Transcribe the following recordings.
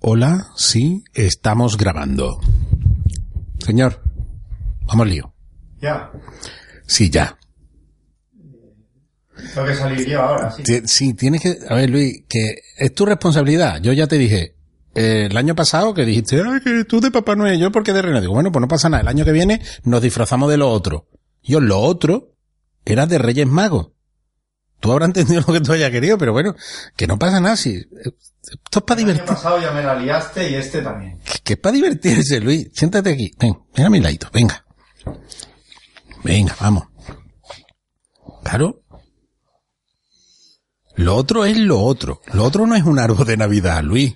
Hola, sí, estamos grabando. Señor, vamos lío. Ya. Sí, ya. Tengo que salir yo ahora, sí. Sí, tienes que... A ver, Luis, que es tu responsabilidad. Yo ya te dije eh, el año pasado que dijiste, Ay, que tú de Papá Noel, yo porque de Reina. Digo, bueno, pues no pasa nada. El año que viene nos disfrazamos de lo otro. Yo, lo otro era de Reyes Magos. Tú habrás entendido lo que tú hayas querido, pero bueno, que no pasa nada. Si, esto es para El año pasado ya me la liaste y este también. Que, que es para divertirse, Luis. Siéntate aquí. Ven, ven a mi ladito. Venga. Venga, vamos. Claro. Lo otro es lo otro. Lo otro no es un árbol de Navidad, Luis.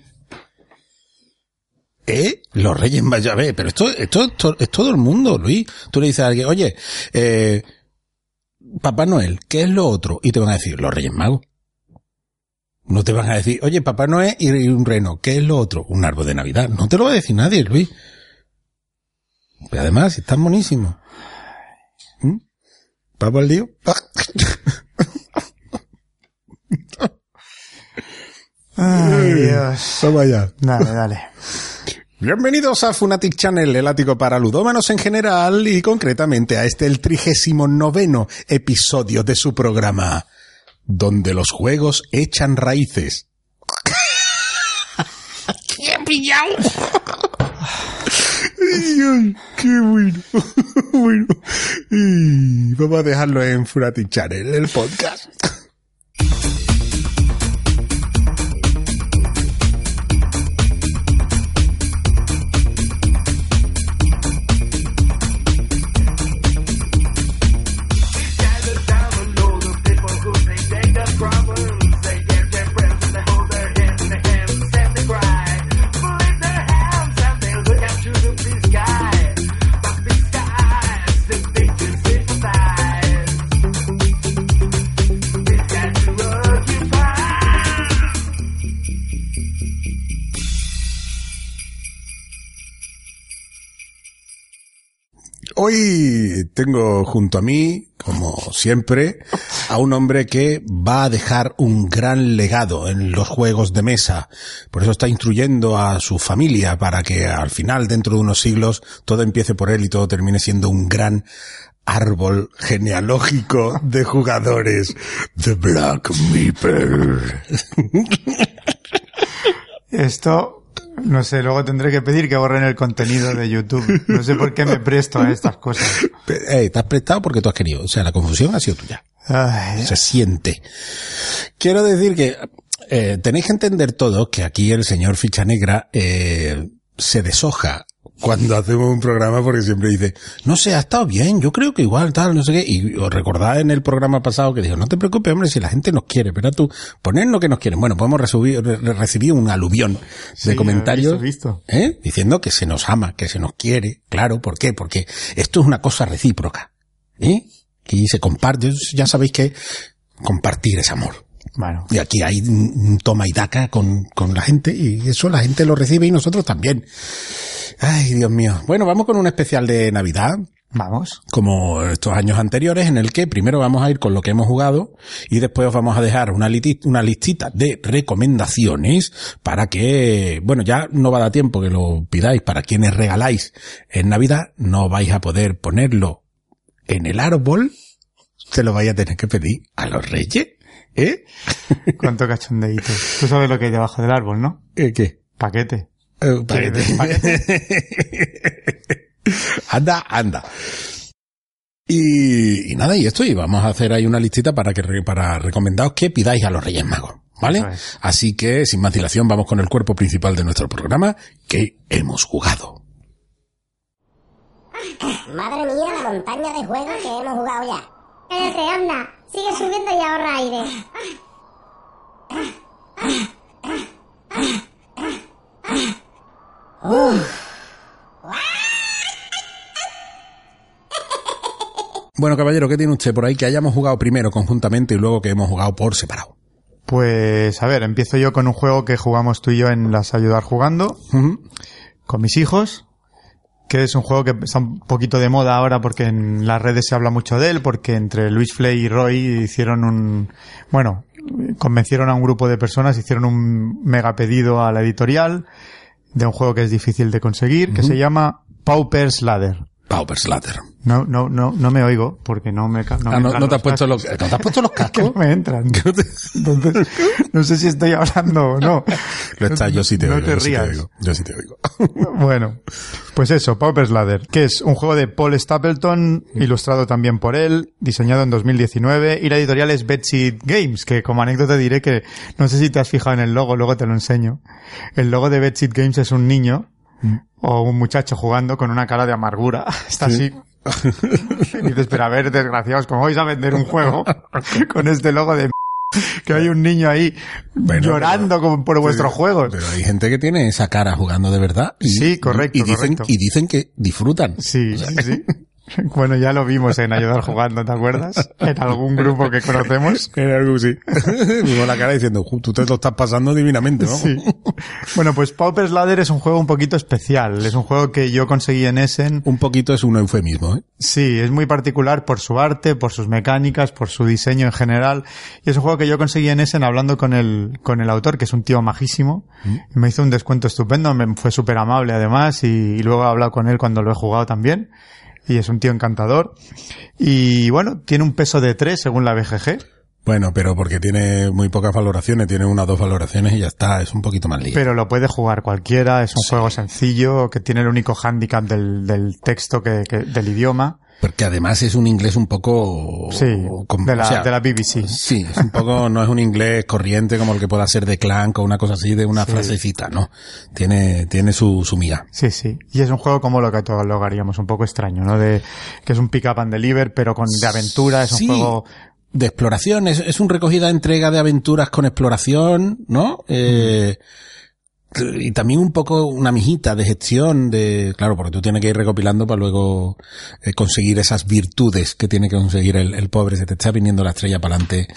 ¿Eh? Los Reyes ve, pero esto, esto, esto es todo el mundo, Luis. Tú le dices a alguien, oye, eh, Papá Noel, ¿qué es lo otro? Y te van a decir, los Reyes Magos. No te van a decir, oye, Papá Noel y un reno, ¿qué es lo otro? Un árbol de Navidad. No te lo va a decir nadie, Luis. Pero además, están buenísimos. ¿Mm? ¿Vamos al lío? Ay, Dios. Vamos allá. Dale, dale. Bienvenidos a Funatic Channel, el ático para ludómanos en general y concretamente a este el trigésimo noveno episodio de su programa, donde los juegos echan raíces. ¡Qué pillado! Ay, ¡Qué bueno! bueno. Y vamos a dejarlo en Funatic Channel, el podcast. Tengo junto a mí, como siempre, a un hombre que va a dejar un gran legado en los juegos de mesa. Por eso está instruyendo a su familia para que al final, dentro de unos siglos, todo empiece por él y todo termine siendo un gran árbol genealógico de jugadores. The Black Meeper. Esto, no sé, luego tendré que pedir que borren el contenido de YouTube. No sé por qué me presto a estas cosas. Eh, te has prestado porque tú has querido. O sea, la confusión ha sido tuya. Ay, se siente. Quiero decir que eh, tenéis que entender todos que aquí el señor Ficha Negra eh, se deshoja cuando hacemos un programa porque siempre dice, no sé, ha estado bien, yo creo que igual, tal, no sé qué. Y os recordad en el programa pasado que dijo, no te preocupes, hombre, si la gente nos quiere, pero tú, poner lo que nos quieren. Bueno, podemos recibir, re- recibir un aluvión de Sí, comentarios visto, ¿eh? diciendo que se nos ama, que se nos quiere. Claro, ¿por qué? Porque esto es una cosa recíproca. ¿eh? Y se comparte, ya sabéis que compartir es amor. Bueno, Y aquí hay toma y daca con, con la gente y eso la gente lo recibe y nosotros también. Ay, Dios mío. Bueno, vamos con un especial de Navidad, vamos. como estos años anteriores, en el que primero vamos a ir con lo que hemos jugado y después os vamos a dejar una, una listita de recomendaciones para que, bueno, ya no va a dar tiempo que lo pidáis para quienes regaláis en Navidad, no vais a poder ponerlo en el árbol, se lo vais a tener que pedir a los reyes, ¿eh? Cuánto cachondeíto. Tú sabes lo que hay debajo del árbol, ¿no? ¿Eh, ¿Qué? Paquete. Eh, paquete. anda, anda. Y, y nada, y esto, y vamos a hacer ahí una listita para que para recomendaros que pidáis a los Reyes Magos, ¿vale? Es. Así que, sin más dilación, vamos con el cuerpo principal de nuestro programa, que hemos jugado. Madre mía, la montaña de juegos que hemos jugado ya. Cállate, anda. Sigue subiendo y ahorra aire. Bueno, caballero, ¿qué tiene usted por ahí que hayamos jugado primero conjuntamente y luego que hemos jugado por separado? Pues a ver, empiezo yo con un juego que jugamos tú y yo en las Ayudar Jugando, con mis hijos, que es un juego que está un poquito de moda ahora porque en las redes se habla mucho de él, porque entre Luis Flay y Roy hicieron un, bueno, convencieron a un grupo de personas, hicieron un mega pedido a la editorial de un juego que es difícil de conseguir, que se llama Pauper's Ladder. Pauper Slater. No, no, no, no me oigo porque no me, no me Ah, no, entran no te has puesto cascos. los, ¿no te has puesto los que cascos? no me entran. Entonces, no sé si estoy hablando o no. Lo está, yo sí te No oigo. te yo sí te rías. oigo. Yo sí te oigo. Bueno, pues eso, Pauper's Ladder, que es un juego de Paul Stapleton, ilustrado también por él, diseñado en 2019, y la editorial es Betsy Games, que como anécdota diré que no sé si te has fijado en el logo, luego te lo enseño. El logo de Betsy Games es un niño o un muchacho jugando con una cara de amargura. Está así. Y dices, pero a ver, desgraciados, ¿cómo vais a vender un juego con este logo de que hay un niño ahí Bueno, llorando pero- por vuestros juegos? Pero hay gente que tiene esa cara jugando de verdad. Y, Sí, correcto, Y dicen, correcto. y dicen que disfrutan. Sí, sí, sí. Bueno, ya lo vimos en Ayudar Jugando, ¿te acuerdas? En algún grupo que conocemos. Era algo así. Mismo la cara diciendo, "Ju, tú te lo estás pasando divinamente, ¿no? Sí. Bueno, pues Pauper's Ladder es un juego un poquito especial. Es un juego que yo conseguí en Essen. Un poquito es un eufemismo, ¿eh? Sí, es muy particular por su arte, por sus mecánicas, por su diseño en general. Y es un juego que yo conseguí en Essen hablando con el, con el autor, que es un tío majísimo. Y me hizo un descuento estupendo, me fue súper amable además. Y, y luego he hablado con él cuando lo he jugado también. Y es un tío encantador. Y bueno, tiene un peso de 3 según la BGG. Bueno, pero porque tiene muy pocas valoraciones, tiene unas dos valoraciones y ya está, es un poquito más. Pero lo puede jugar cualquiera, es un juego sencillo, que tiene el único hándicap del, del texto que, que- del idioma. Porque además es un inglés un poco... Sí, de la, o sea, de la BBC. Sí, es un poco, no es un inglés corriente como el que pueda ser de Clank o una cosa así de una frasecita, no. Tiene, tiene su, su miga. Sí, sí. Y es un juego como lo que todos lo haríamos, un poco extraño, ¿no? De, que es un pick up and deliver, pero con, de aventura, es un Sí, juego, de exploración, es, es un recogida entrega de aventuras con exploración, ¿no? Eh, y también un poco una mijita de gestión de, claro, porque tú tienes que ir recopilando para luego eh, conseguir esas virtudes que tiene que conseguir el, el pobre, se te está viniendo la estrella para adelante.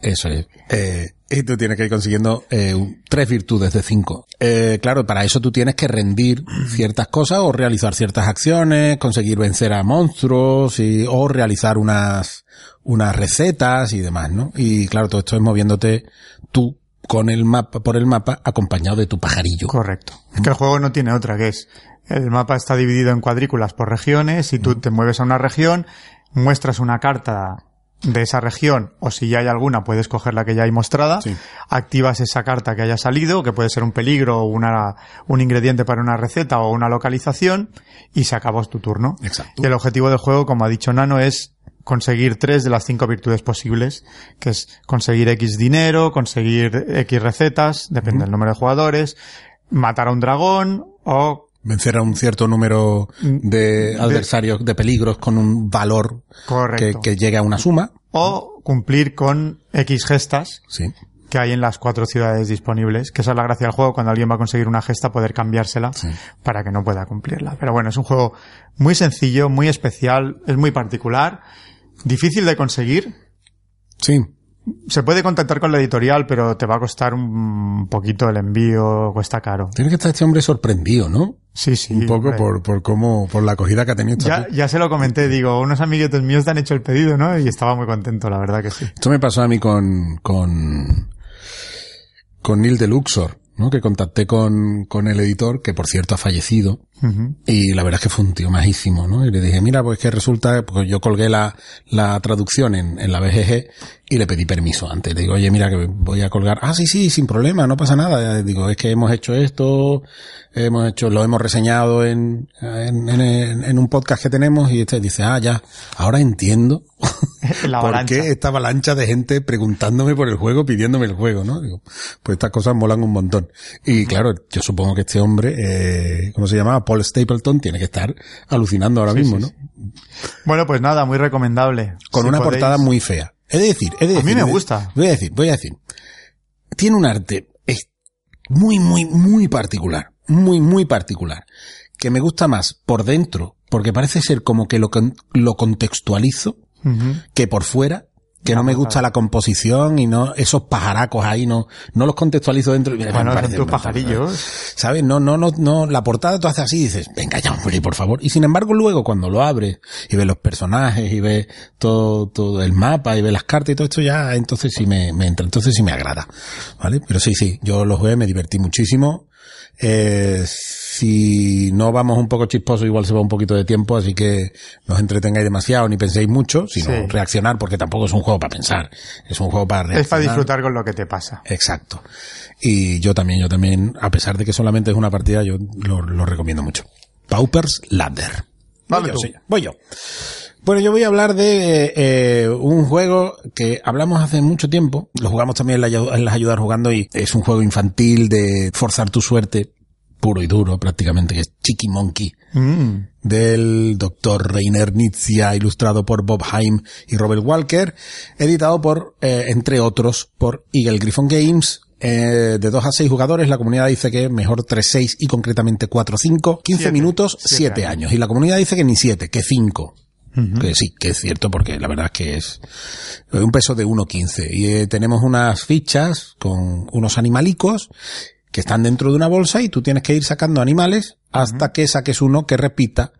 Eso es. Eh, y tú tienes que ir consiguiendo eh, tres virtudes de cinco. Eh, claro, para eso tú tienes que rendir ciertas cosas o realizar ciertas acciones, conseguir vencer a monstruos y, o realizar unas, unas recetas y demás, ¿no? Y claro, todo esto es moviéndote tú con el mapa, por el mapa, acompañado de tu pajarillo. correcto. Es que el juego no tiene otra, que es, el mapa está dividido en cuadrículas por regiones y tú te mueves a una región, muestras una carta de esa región o si ya hay alguna puedes coger la que ya hay mostrada, Sí. activas esa carta que haya salido, que puede ser un peligro o una, un ingrediente para una receta o una localización y se acabó tu turno. Exacto. Y el objetivo del juego, como ha dicho Nano, es conseguir tres de las cinco virtudes posibles, que es conseguir X dinero, conseguir X recetas, depende del número de jugadores, matar a un dragón o Vencer a un cierto número de adversarios, de peligros con un valor que, correcto que llegue a una suma. o cumplir con X gestas Sí. que hay en las cuatro ciudades disponibles, que esa es la gracia del juego, cuando alguien va a conseguir una gesta poder cambiársela Sí. para que no pueda cumplirla. Pero bueno, es un juego muy sencillo, muy especial, es muy particular, difícil de conseguir, Sí. Se puede contactar con la editorial, pero te va a costar un poquito el envío, cuesta caro. Tiene que estar este hombre sorprendido, ¿no? Sí, sí. un poco por, por cómo, por la acogida que ha tenido. esta Ya, ya se lo comenté, digo, unos amiguetes míos te han hecho el pedido, ¿no? Y estaba muy contento, la verdad que sí. Esto me pasó a mí con, con, con Neil de Luxor, ¿no? Que contacté con, con el editor, que por cierto ha fallecido. Y la verdad es que fue un tío majísimo, ¿no? Y le dije, mira, pues que resulta, pues yo colgué la, la traducción en, en la BGG y le pedí permiso antes. Le digo, oye, mira que voy a colgar. Ah, sí, sí, sin problema, no pasa nada. Digo, es que hemos hecho esto, hemos hecho, lo hemos reseñado en, en, en, en un podcast que tenemos y este dice, ah, ya, ahora entiendo La por qué esta avalancha de gente preguntándome por el juego, pidiéndome el juego, ¿no? Digo, pues estas cosas molan un montón. Y claro, yo supongo que este hombre, eh, ¿cómo se llamaba? Paul Stapleton tiene que estar alucinando ahora Sí, mismo, sí, ¿no? sí. Bueno, pues nada, muy recomendable. Con Si una podéis- portada muy fea. He de decir, he de A mí decir. me gusta. Voy a decir, voy a decir. Tiene un arte es muy, muy, muy particular. muy, muy particular, que me gusta más por dentro, porque parece ser como que lo, lo contextualizo, que por fuera, que no me gusta la composición y no esos pajaracos ahí, no, no los contextualizo dentro. y Bueno, tus pajarillos. ¿Sabes? No, no, no, no, la portada tú haces así y dices, venga ya, hombre, por favor. Y sin embargo, luego cuando lo abres y ves los personajes y ves todo, todo el mapa y ves las cartas y todo esto, ya entonces sí me, me entra, entonces sí me agrada. ¿Vale? Pero sí, sí, yo lo jugué, me divertí muchísimo. Eh, si no vamos un poco chisposo, igual se va un poquito de tiempo, así que no os entretengáis demasiado ni penséis mucho, sino Sí. reaccionar, porque tampoco es un juego para pensar, es un juego para reaccionar. Es para disfrutar con lo que te pasa. Exacto. Y yo también, yo también, a pesar de que solamente es una partida, yo lo, lo recomiendo mucho. Paupers Ladder. Voy yo, sí, voy yo. Bueno, yo voy a hablar de eh, un juego que hablamos hace mucho tiempo, lo jugamos también en, la ayu- en las ayudas jugando y es un juego infantil de forzar tu suerte, puro y duro prácticamente, que es Chicky Monkey Mm. del doctor Reiner Nitzia, ilustrado por Bob Haim y Robert Walker, editado por, eh, entre otros, por Eagle Griffon Games. eh, de 2 a 6 jugadores, la comunidad dice que mejor 3-6 y concretamente 4-5, 15 Siete. minutos, Siete 7 años. años. Y la comunidad dice que ni 7, que 5. Que sí, que es cierto, porque la verdad es que es un peso de 1.15. Y eh, tenemos unas fichas con unos animalicos que están dentro de una bolsa y tú tienes que ir sacando animales hasta que saques uno que repita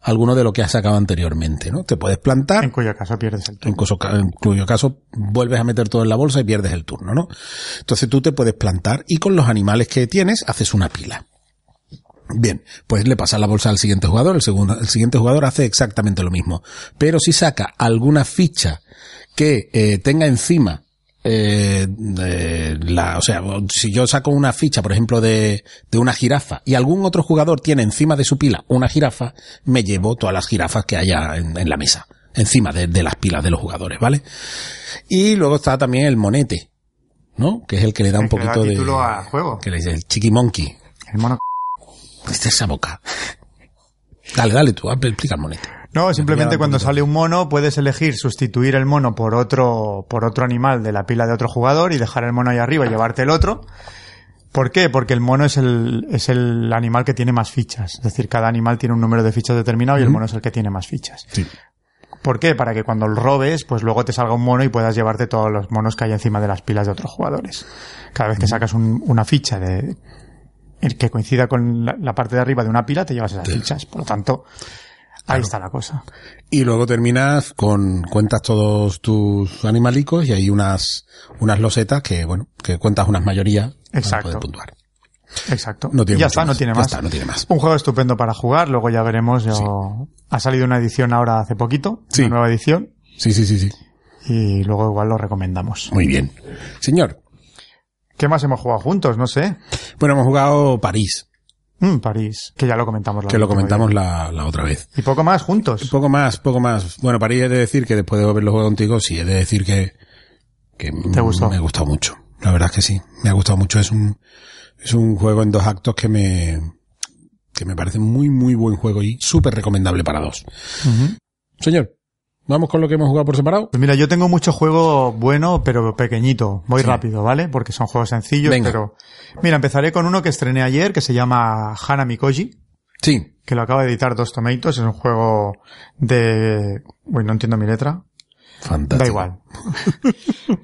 alguno de lo que has sacado anteriormente, ¿no? Te puedes plantar, En cuyo caso pierdes el en turno. cuyo, ca- en cuyo caso vuelves a meter todo en la bolsa y pierdes el turno, ¿no? Entonces tú te puedes plantar y con los animales que tienes haces una pila. Bien, pues le pasas la bolsa al siguiente jugador, el, segundo, el siguiente jugador hace exactamente lo mismo. Pero si saca alguna ficha que eh, tenga encima eh, eh, la, o sea, si yo saco una ficha, por ejemplo, de, de una jirafa y algún otro jugador tiene encima de su pila una jirafa, me llevo todas las jirafas que haya en, en la mesa, encima de, de las pilas de los jugadores, ¿vale? Y luego está también el monete, ¿no? Que es el que le da un El poquito de... título al juego. Que le dice el chiqui monkey. El mono. Esta esa boca. Dale, dale tú, explica el. No, simplemente cuando sale un mono puedes elegir sustituir el mono por otro, por otro animal de la pila de otro jugador y dejar el mono ahí arriba y llevarte el otro. ¿Por qué? Porque el mono es el, es el animal que tiene más fichas. Es decir, cada animal tiene un número de fichas determinado y el mono es el que tiene más fichas. Sí. ¿Por qué? Para que cuando lo robes, pues luego te salga un mono y puedas llevarte todos los monos que hay encima de las pilas de otros jugadores. Cada vez que sacas un- una ficha de el que coincida con la, la parte de arriba de una pila, te llevas esas fichas. Por lo tanto, ahí está la cosa. Y luego terminas con, cuentas todos tus animalicos y hay unas, unas losetas que, bueno, que cuentas unas mayorías para Exacto. poder puntuar. Exacto. No tiene ya está, no tiene Ya más. está, no tiene más. Un juego estupendo para jugar, luego ya veremos. Yo... Ha salido una edición ahora hace poquito, Sí. una nueva edición, Sí, sí, sí, sí. y luego igual lo recomendamos. Muy bien. Señor, ¿Qué más hemos jugado juntos? No sé. bueno, hemos jugado París, Mm, París, que ya lo comentamos. la que lo comentamos vez. la, la otra vez. Y poco más juntos. Poco más, poco más. Bueno, París he de decir que después de haberlo jugado contigo, sí, he de decir que, que ¿Te gustó? me ha gustado mucho. La verdad es que sí, me ha gustado mucho. Es un, es un juego en dos actos que me, que me parece muy, muy buen juego y súper recomendable para dos. Señor, vamos con lo que hemos jugado por separado. Pues mira, yo tengo mucho juego bueno, pero pequeñito. Voy Sí. rápido, ¿vale? Porque son juegos sencillos, Venga. pero... Mira, empezaré con uno que estrené ayer, que se llama Hana Mikoji, Sí, que lo acaba de editar Dos Tomatoes. Es un juego de... Uy, no entiendo mi letra. fantástico. Da igual. ¿Cómo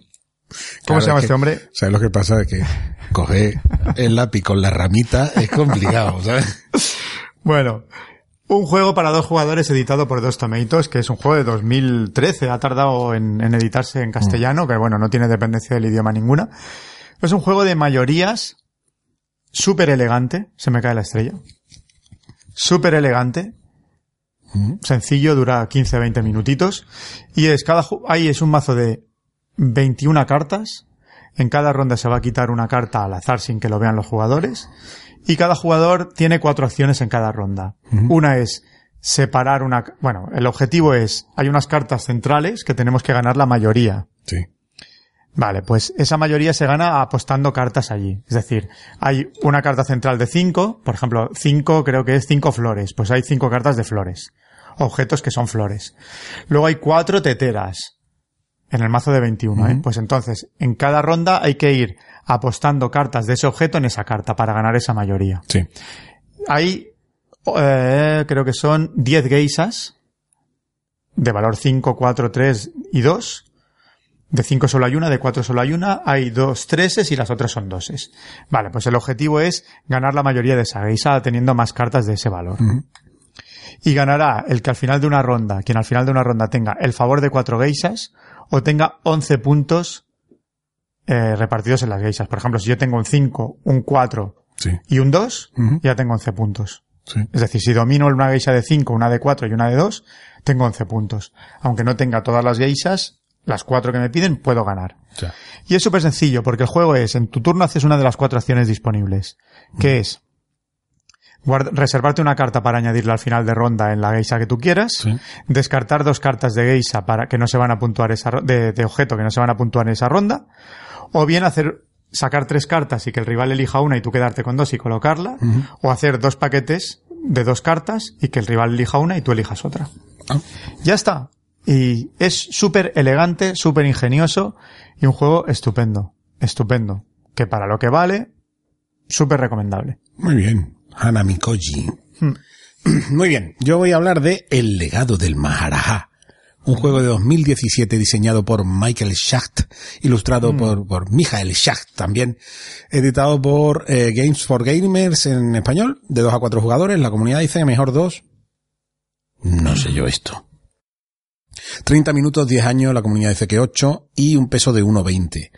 Claro, se llama es este hombre? ¿Sabes lo que pasa? Es que coger el lápiz con la ramita es complicado, ¿sabes? Bueno, un juego para dos jugadores editado por Dos Tomatoes, que es un juego de 2013. Ha tardado en, en editarse en castellano, que bueno, no tiene dependencia del idioma ninguna. Es un juego de mayorías, súper elegante. Se me cae la estrella. Súper elegante. Sencillo, dura 15-20 minutitos. Y es cada, ahí es un mazo de 21 cartas. En cada ronda se va a quitar una carta al azar sin que lo vean los jugadores. Y cada jugador tiene cuatro acciones en cada ronda. Una es separar una, bueno, el objetivo es, hay unas cartas centrales que tenemos que ganar la mayoría. Sí. Vale, pues esa mayoría se gana apostando cartas allí. Es decir, hay una carta central de cinco, por ejemplo, cinco creo que es cinco flores, pues hay cinco cartas de flores. Objetos que son flores. Luego hay cuatro teteras. En el mazo de 21, ¿eh? Pues entonces, en cada ronda hay que ir apostando cartas de ese objeto en esa carta para ganar esa mayoría. Sí. Hay, eh, creo que son 10 geisas de valor 5, 4, 3 y 2. De 5 solo hay una, de 4 solo hay una, hay dos treses y las otras son doses. Vale, pues el objetivo es ganar la mayoría de esa geisa teniendo más cartas de ese valor. Y ganará el que al final de una ronda, quien al final de una ronda tenga el favor de 4 geisas o tenga 11 puntos eh, repartidos en las geisas. Por ejemplo, si yo tengo un 5, un 4 Sí. y un 2, Ujú. ya tengo 11 puntos. Sí. Es decir, si domino una geisha de 5, una de 4 y una de 2, tengo 11 puntos. Aunque no tenga todas las geishas, las 4 que me piden, puedo ganar. Y es súper sencillo, porque el juego es, en tu turno haces una de las cuatro acciones disponibles, que es reservarte una carta para añadirla al final de ronda en la geisha que tú quieras, Sí. descartar dos cartas de geisha para que no se van a puntuar esa de, de objeto que no se van a puntuar en esa ronda, o bien hacer sacar tres cartas y que el rival elija una y tú quedarte con dos y colocarla, o hacer dos paquetes de dos cartas y que el rival elija una y tú elijas otra. ah, Ya está. Y es súper elegante, súper ingenioso y un juego estupendo. Estupendo. Que para lo que vale, súper recomendable. muy bien. Hanami Koji. Hmm. Muy bien. Yo voy a hablar de El legado del Maharaja. Un juego de 2017 diseñado por Michael Schacht, ilustrado por, por Michael Schacht también, editado por eh, Games for Gamers en español, de 2 a 4 jugadores. La comunidad dice mejor 2. No sé yo esto. 30 minutos, 10 años, la comunidad dice que 8 y un peso de 1,20.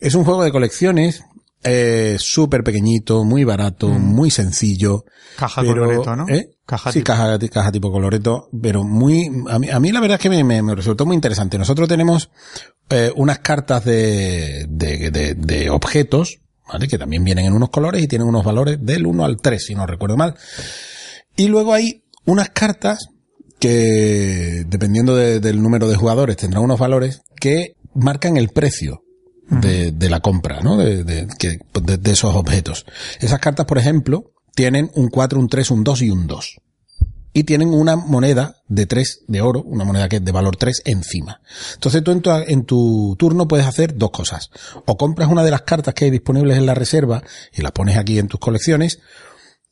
Es un juego de colecciones, eh, súper pequeñito, muy barato, muy sencillo. Caja pero, coloreto, ¿no? ¿eh? Caja sí, tipo- caja, caja tipo coloreto, pero muy, a mí, a mí la verdad es que me, me- me resultó muy interesante. Nosotros tenemos eh, unas cartas de, de, de, de objetos, ¿vale? Que también vienen en unos colores y tienen unos valores del 1 al 3, si no recuerdo mal. Y luego hay unas cartas que, dependiendo de- del número de jugadores, tendrán unos valores que marcan el precio de, de la compra, ¿no? De, de- de esos objetos. Esas cartas, por ejemplo, tienen un 4, un 3, un 2 y un 2. Y tienen una moneda de 3 de oro, una moneda que es de valor 3 encima. Entonces tú en tu, en tu turno puedes hacer dos cosas. O compras una de las cartas que hay disponibles en la reserva y las pones aquí en tus colecciones,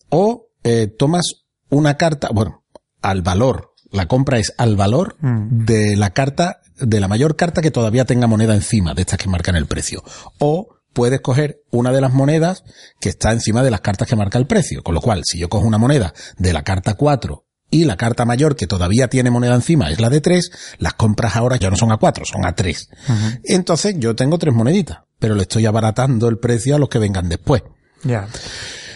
o eh, tomas una carta, bueno, al valor, la compra es al valor Mm. de la carta, de la mayor carta que todavía tenga moneda encima, de estas que marcan el precio. O puedes coger una de las monedas que está encima de las cartas que marca el precio. Con lo cual, si yo cojo una moneda de la carta 4 y la carta mayor que todavía tiene moneda encima es la de 3, las compras ahora ya no son a 4, son a 3. Entonces yo tengo tres moneditas, pero le estoy abaratando el precio a los que vengan después. Ya.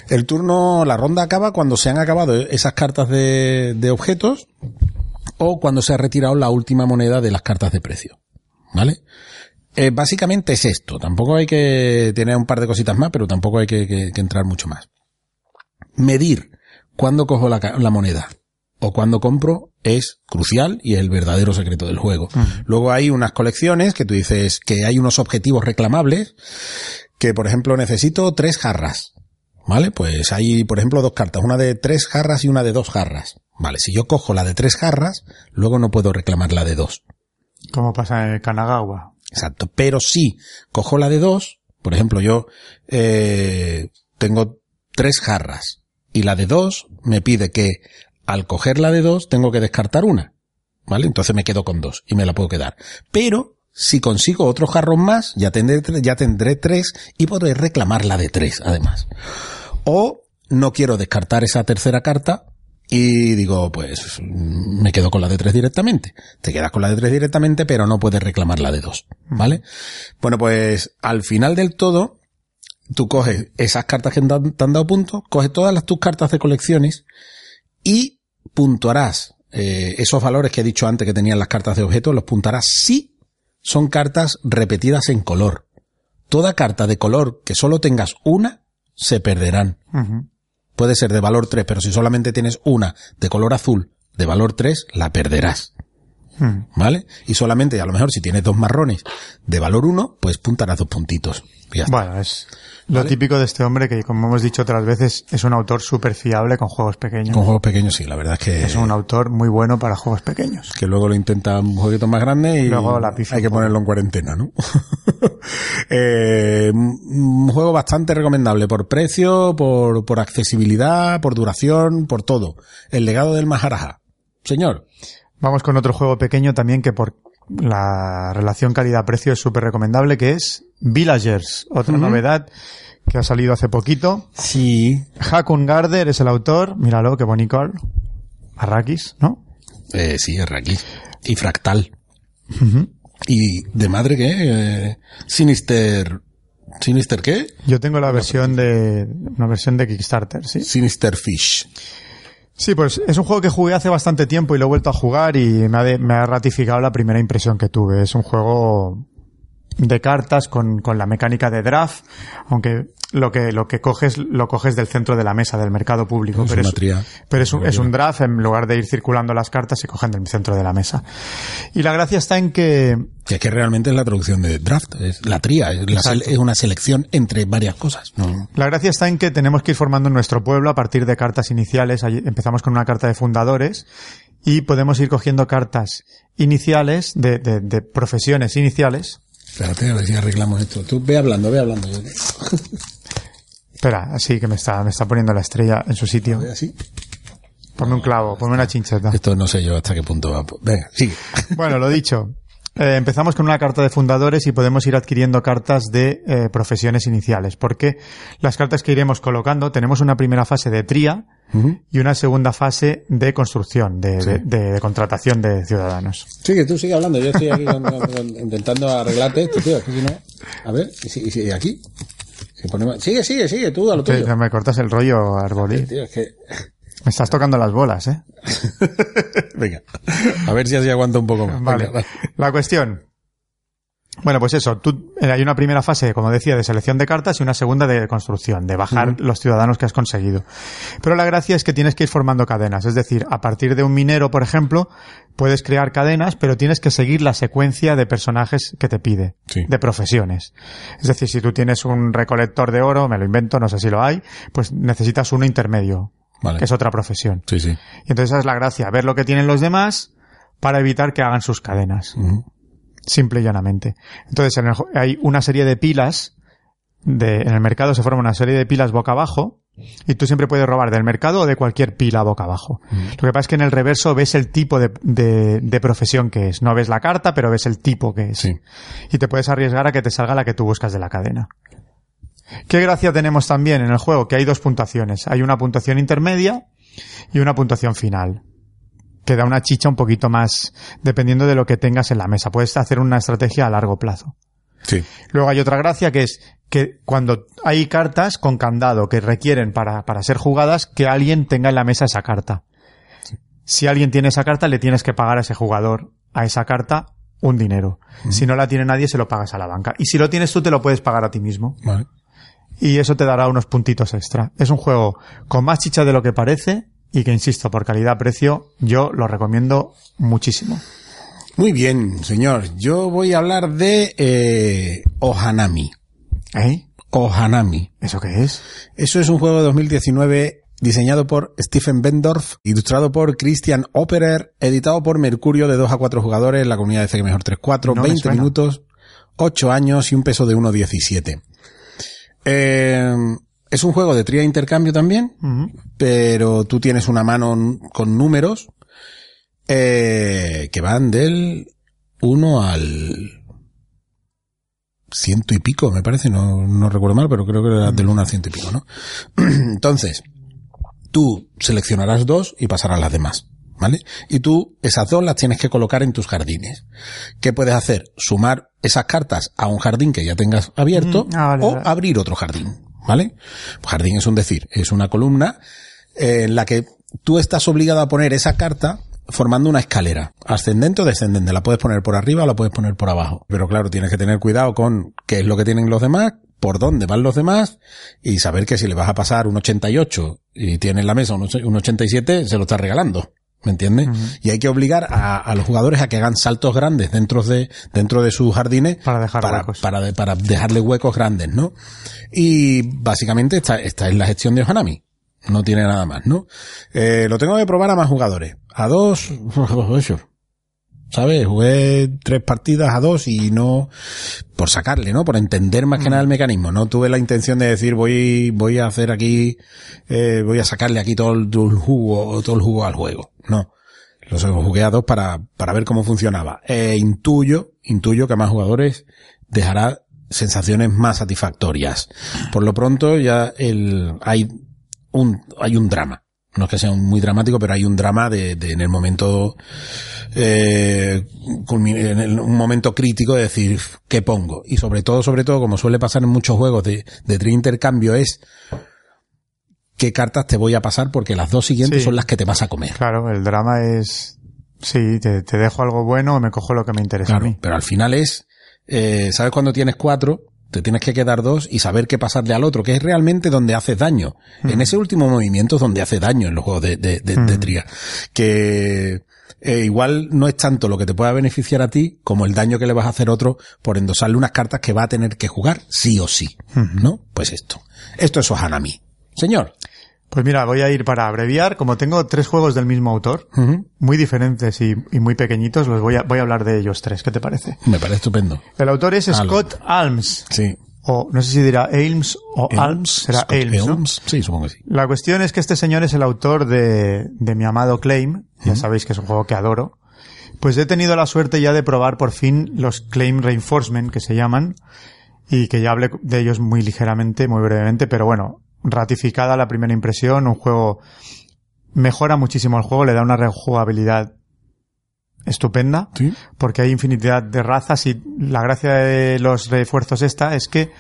El turno, la ronda acaba cuando se han acabado esas cartas de, de objetos o cuando se ha retirado la última moneda de las cartas de precio. ¿Vale? Eh, básicamente es esto. Tampoco hay que tener un par de cositas más, pero tampoco hay que, que- que entrar mucho más. Medir cuándo cojo la, moneda o cuándo compro es crucial y es el verdadero secreto del juego. Luego hay unas colecciones que tú dices que hay unos objetivos reclamables que, por ejemplo, necesito tres jarras. ¿Vale? Pues hay, por ejemplo, dos cartas, una de tres jarras y una de dos jarras. Vale, si yo cojo la de tres jarras, luego no puedo reclamar la de dos. Como pasa en el Kanagawa. Exacto. Pero si cojo la de dos, por ejemplo, yo eh, tengo tres jarras y la de dos me pide que al coger la de dos tengo que descartar una. ¿Vale? Entonces me quedo con dos y me la puedo quedar. Pero si consigo otro jarrón más, ya tendré, ya tendré tres y podré reclamar la de tres, además. O no quiero descartar esa tercera carta y digo, pues me quedo con la de tres directamente. Te quedas con la de tres directamente, pero no puedes reclamar la de dos, ¿vale? Bueno, pues al final del todo, tú coges esas cartas que te han dado puntos, coges todas las tus cartas de colecciones y puntuarás eh, esos valores que he dicho antes que tenían las cartas de objetos, los puntarás si son cartas repetidas en color. Toda carta de color que solo tengas una, se perderán. Puede ser de valor 3, pero si solamente tienes una de color azul de valor 3, la perderás. Hmm. ¿Vale? Y solamente, a lo mejor, si tienes dos marrones de valor 1, pues puntarás dos puntitos. Ya. Bueno, es lo típico de este hombre que, como hemos dicho otras veces, es un autor súper fiable con juegos pequeños. Con juegos pequeños, sí, la verdad es que, Es un autor muy bueno para juegos pequeños. que luego lo intenta un jueguito más grande y Luego la pifia hay que ponerlo en cuarentena, ¿no? Eh, un juego bastante recomendable por precio, por, por accesibilidad, por duración, por todo. El legado del Maharaja. Señor. Vamos con otro juego pequeño también que por la relación calidad-precio es súper recomendable, que es Villagers, otra novedad que ha salido hace poquito. Sí. Hakun Garder es el autor, míralo, qué bonito. Arrakis, ¿no? Eh, sí, es Raki. Y Fractal. ¿Y de madre qué? Eh, Sinister... ¿Sinister qué? Yo tengo la versión de, una versión de Kickstarter, ¿sí? Sinister Fish. Sí, pues es un juego que jugué hace bastante tiempo y lo he vuelto a jugar y me ha, de- me ha ratificado la primera impresión que tuve. Es un juego de cartas con, con la mecánica de draft, aunque lo que, lo que coges, lo coges del centro de la mesa, del mercado público. Es pero una es, tría. pero es un, es un draft, en lugar de ir circulando las cartas, se cogen del centro de la mesa. Y la gracia está en que Que es que realmente es la traducción de draft. Es la tría. Es, la es una selección entre varias cosas. No. La gracia está en que tenemos que ir formando nuestro pueblo a partir de cartas iniciales. Allí Empezamos con una carta de fundadores y podemos ir cogiendo cartas iniciales de, de- de profesiones iniciales. Espérate, a ver si arreglamos esto. Tú ve hablando, ve hablando. Yo- Espera, así que me está, me está poniendo la estrella en su sitio. Así. Ponme un clavo, ponme una chincheta. Esto no sé yo hasta qué punto va. Venga, sigue. Bueno, lo dicho. Eh, empezamos con una carta de fundadores y podemos ir adquiriendo cartas de eh, profesiones iniciales, porque las cartas que iremos colocando tenemos una primera fase de tría y una segunda fase de construcción, de, de- de- de contratación de ciudadanos. Sigue, tú sigue hablando. Yo estoy aquí con- con- con- intentando arreglarte esto, tío. que si no... A ver, y si, y si aquí. Si ponemos... Sigue, sigue, sigue, tú a lo Sí, tuyo. me cortas el rollo, Arbolí. Tío, es que... Me estás tocando las bolas, ¿eh? Venga. A ver si así aguanta un poco más. Vale. Venga. La cuestión. Bueno, pues eso. Tú, eh, hay una primera fase, como decía, de selección de cartas y una segunda de construcción, de bajar los ciudadanos que has conseguido. Pero la gracia es que tienes que ir formando cadenas. Es decir, a partir de un minero, por ejemplo, puedes crear cadenas, pero tienes que seguir la secuencia de personajes que te pide, Sí. de profesiones. Es decir, si tú tienes un recolector de oro, me lo invento, no sé si lo hay, pues necesitas uno intermedio, Vale. que es otra profesión. Sí, sí. Y entonces esa es la gracia, ver lo que tienen los demás para evitar que hagan sus cadenas. Simple y llanamente. Entonces en el jo- hay una serie de pilas, de, en el mercado se forma una serie de pilas boca abajo, y tú siempre puedes robar del mercado o de cualquier pila boca abajo. Lo que pasa es que en el reverso ves el tipo de, de- de profesión que es. No ves la carta, pero ves el tipo que es. Sí. Y te puedes arriesgar a que te salga la que tú buscas de la cadena. ¿Qué gracia tenemos también en el juego? Que hay dos puntuaciones. Hay una puntuación intermedia y una puntuación final. Que da una chicha un poquito más, dependiendo de lo que tengas en la mesa. Puedes hacer una estrategia a largo plazo. Sí. Luego hay otra gracia que es que cuando hay cartas con candado que requieren para, para ser jugadas, que alguien tenga en la mesa esa carta. Si alguien tiene esa carta, le tienes que pagar a ese jugador, a esa carta, un dinero. Si no la tiene nadie, se lo pagas a la banca. Y si lo tienes tú, te lo puedes pagar a ti mismo. Vale. Y eso te dará unos puntitos extra. Es un juego con más chicha de lo que parece y que, insisto, por calidad-precio, yo lo recomiendo muchísimo. Muy bien, señor. Yo voy a hablar de eh, Ohanami. ¿Eh? Ohanami. ¿Eso qué es? Eso es un juego de 2019 diseñado por Stephen Bendorf, ilustrado por Christian Operer, editado por Mercurio de 2 a 4 jugadores, la comunidad de CG Mejor 3-4, No me 20 suena. minutos, 8 años y un peso de 1.17. Eh, es un juego de tría intercambio también, pero tú tienes una mano con números eh, que van del 1 al ciento y pico, me parece, no, no recuerdo mal, pero creo que era del 1 al ciento y pico, ¿no? Entonces, tú seleccionarás dos y pasarás las demás, ¿vale? Y tú esas dos las tienes que colocar en tus jardines. ¿Qué puedes hacer? Sumar esas cartas a un jardín que ya tengas abierto Mm, ah, vale, o vale. abrir otro jardín, ¿vale? Jardín es un decir, es una columna eh, en la que tú estás obligado a poner esa carta formando una escalera, ascendente o descendente. La puedes poner por arriba o la puedes poner por abajo. Pero claro, tienes que tener cuidado con qué es lo que tienen los demás, por dónde van los demás y saber que si le vas a pasar un 88 y tiene en la mesa un 87, se lo estás regalando. ¿Me entiendes? Y hay que obligar a, a los jugadores a que hagan saltos grandes dentro de, dentro de sus jardines Para dejar para, huecos. para, de- para dejarle huecos grandes, ¿no? Y básicamente esta, esta es la gestión de Hanami. No tiene nada más, ¿no? Eh, lo tengo que probar a más jugadores. A dos. ¿Sabes? Jugué tres partidas a dos y no, por sacarle, ¿no? Por entender más que nada el mecanismo. No tuve la intención de decir voy, voy a hacer aquí, eh, voy a sacarle aquí todo el, todo el jugo, todo el jugo al juego. No. Los jugué a dos para, para ver cómo funcionaba. Eh, intuyo, intuyo que a más jugadores dejará sensaciones más satisfactorias. Por lo pronto ya el, hay un, hay un drama. No es que sea muy dramático, pero hay un drama de, en el momento, eh, en el- un momento crítico de decir, ¿qué pongo? Y sobre todo, sobre todo, como suele pasar en muchos juegos de, de intercambio es, ¿qué cartas te voy a pasar? Porque las dos siguientes Sí. son las que te vas a comer. Claro, el drama es... Sí, te, te dejo algo bueno o me cojo lo que me interesa a mí. pero al final es, eh, ¿sabes cuando tienes cuatro? Te tienes que quedar dos y saber qué pasarle al otro, que es realmente donde haces daño. En ese último movimiento es donde hace daño en los juegos de, de, de- de tría. Que eh, igual no es tanto lo que te pueda beneficiar a ti como el daño que le vas a hacer a otro por endosarle unas cartas que va a tener que jugar sí o sí. ¿No? Pues esto. Esto es Ohanami. Señor. Pues mira, voy a ir para abreviar. Como tengo tres juegos del mismo autor, muy diferentes y, y muy pequeñitos, los voy a, voy a hablar de ellos tres. ¿Qué te parece? Me parece estupendo. El autor es Alm. Scott Alms. Sí. O no sé si dirá Ailms o Alms. Será Scott Ailms, ¿no? Elms. Sí, supongo que sí. La cuestión es que este señor es el autor de, de mi amado Claim. Ya sabéis que es un juego que adoro. Pues he tenido la suerte ya de probar por fin los Claim Reinforcement, que se llaman, y que ya hablé de ellos muy ligeramente, muy brevemente, pero bueno, ratificada la primera impresión, un juego mejora muchísimo el juego, le da una rejugabilidad estupenda Sí. porque hay infinidad de razas y la gracia de los refuerzos esta es que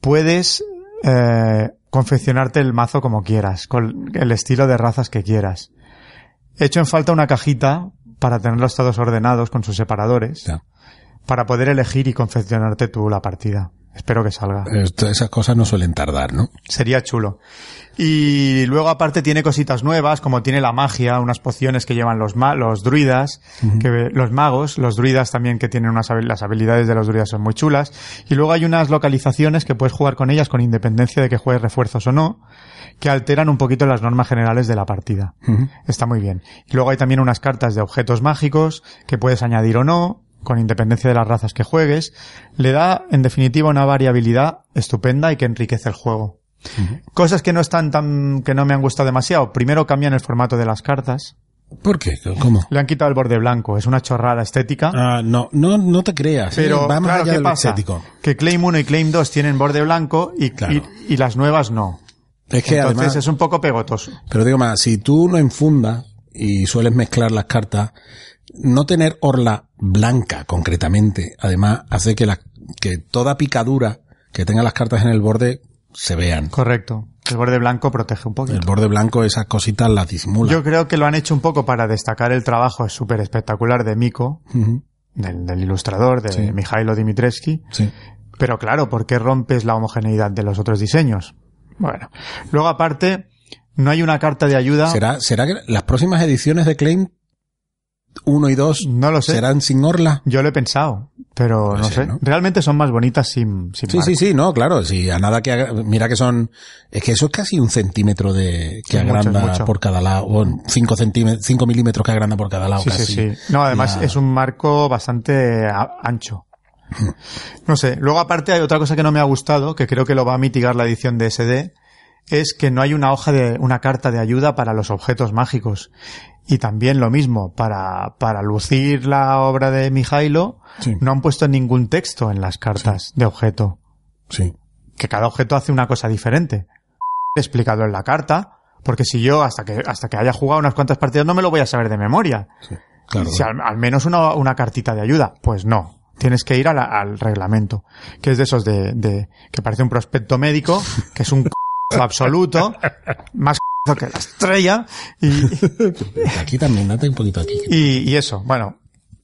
puedes eh, confeccionarte el mazo como quieras, con el estilo de razas que quieras. He hecho en falta una cajita para tenerlos todos ordenados con sus separadores, para poder elegir y confeccionarte tú la partida. Espero que salga. Esto- esas cosas no suelen tardar, ¿no? Sería chulo. Y luego aparte tiene cositas nuevas, como tiene la magia, unas pociones que llevan los, ma- los druidas, que, los magos, los druidas también que tienen unas las habilidades de los druidas son muy chulas. Y luego hay unas localizaciones que puedes jugar con ellas con independencia de que juegues refuerzos o no, que alteran un poquito las normas generales de la partida. Está muy bien. Y luego hay también unas cartas de objetos mágicos que puedes añadir o no, con independencia de las razas que juegues. Le da, en definitiva, una variabilidad estupenda y que enriquece el juego. Cosas que no están tan, que no me han gustado demasiado. Primero cambian el formato de las cartas. ¿Por qué? ¿Cómo? Le han quitado el borde blanco. Es una chorrada estética. Ah, no, no, no te creas. pero va más claro, allá ¿qué lo pasa? estético. Que Claim 1 y Claim 2 tienen borde blanco y, Claro. y, y las nuevas no. Es que Entonces además, es un poco pegotoso. pero digo más, si tú no enfundas y sueles mezclar las cartas, no tener orla blanca concretamente, además hace que la, que toda picadura que tengan las cartas en el borde se vean. Correcto. El borde blanco protege un poquito. El borde blanco, esas cositas las disimula. Yo creo que lo han hecho un poco para destacar el trabajo súper espectacular de Miko, del ilustrador, de Sí. Mijailo Dimitrescu. Sí. Pero claro, ¿por qué rompes la homogeneidad de los otros diseños? Bueno. Luego aparte, no hay una carta de ayuda. ¿Será, será que las próximas ediciones de Claim 1 y 2 No lo sé. serán sin orla? Yo lo he pensado, pero no sé. ¿no? Realmente son más bonitas sin, sin Sí, marco. sí, sí, no, claro, sí, a nada que mira que son, es que eso es casi un centímetro de, que Sí, agranda mucho. por cada lado, o cinco centímetros, cinco milímetros que agranda por cada lado Sí, casi. sí, sí. No, además es un marco bastante ancho. No sé. Luego aparte hay otra cosa que no me ha gustado, que creo que lo va a mitigar la edición de SD, es que no hay una hoja de, una carta de ayuda para los objetos mágicos. Y también lo mismo, para, para lucir la obra de Mijailo, Sí. no han puesto ningún texto en las cartas de objeto. Sí. Que cada objeto hace una cosa diferente. He explicado en la carta, porque si yo hasta que, hasta que haya jugado unas cuantas partidas no me lo voy a saber de memoria. sí, claro. Si al, al menos una, una cartita de ayuda. Pues no. Tienes que ir a la- al reglamento. Que es de esos de, de, que parece un prospecto médico, que es un absoluto, más que la estrella, y, Aquí también, date un poquito aquí. y, y eso. Bueno,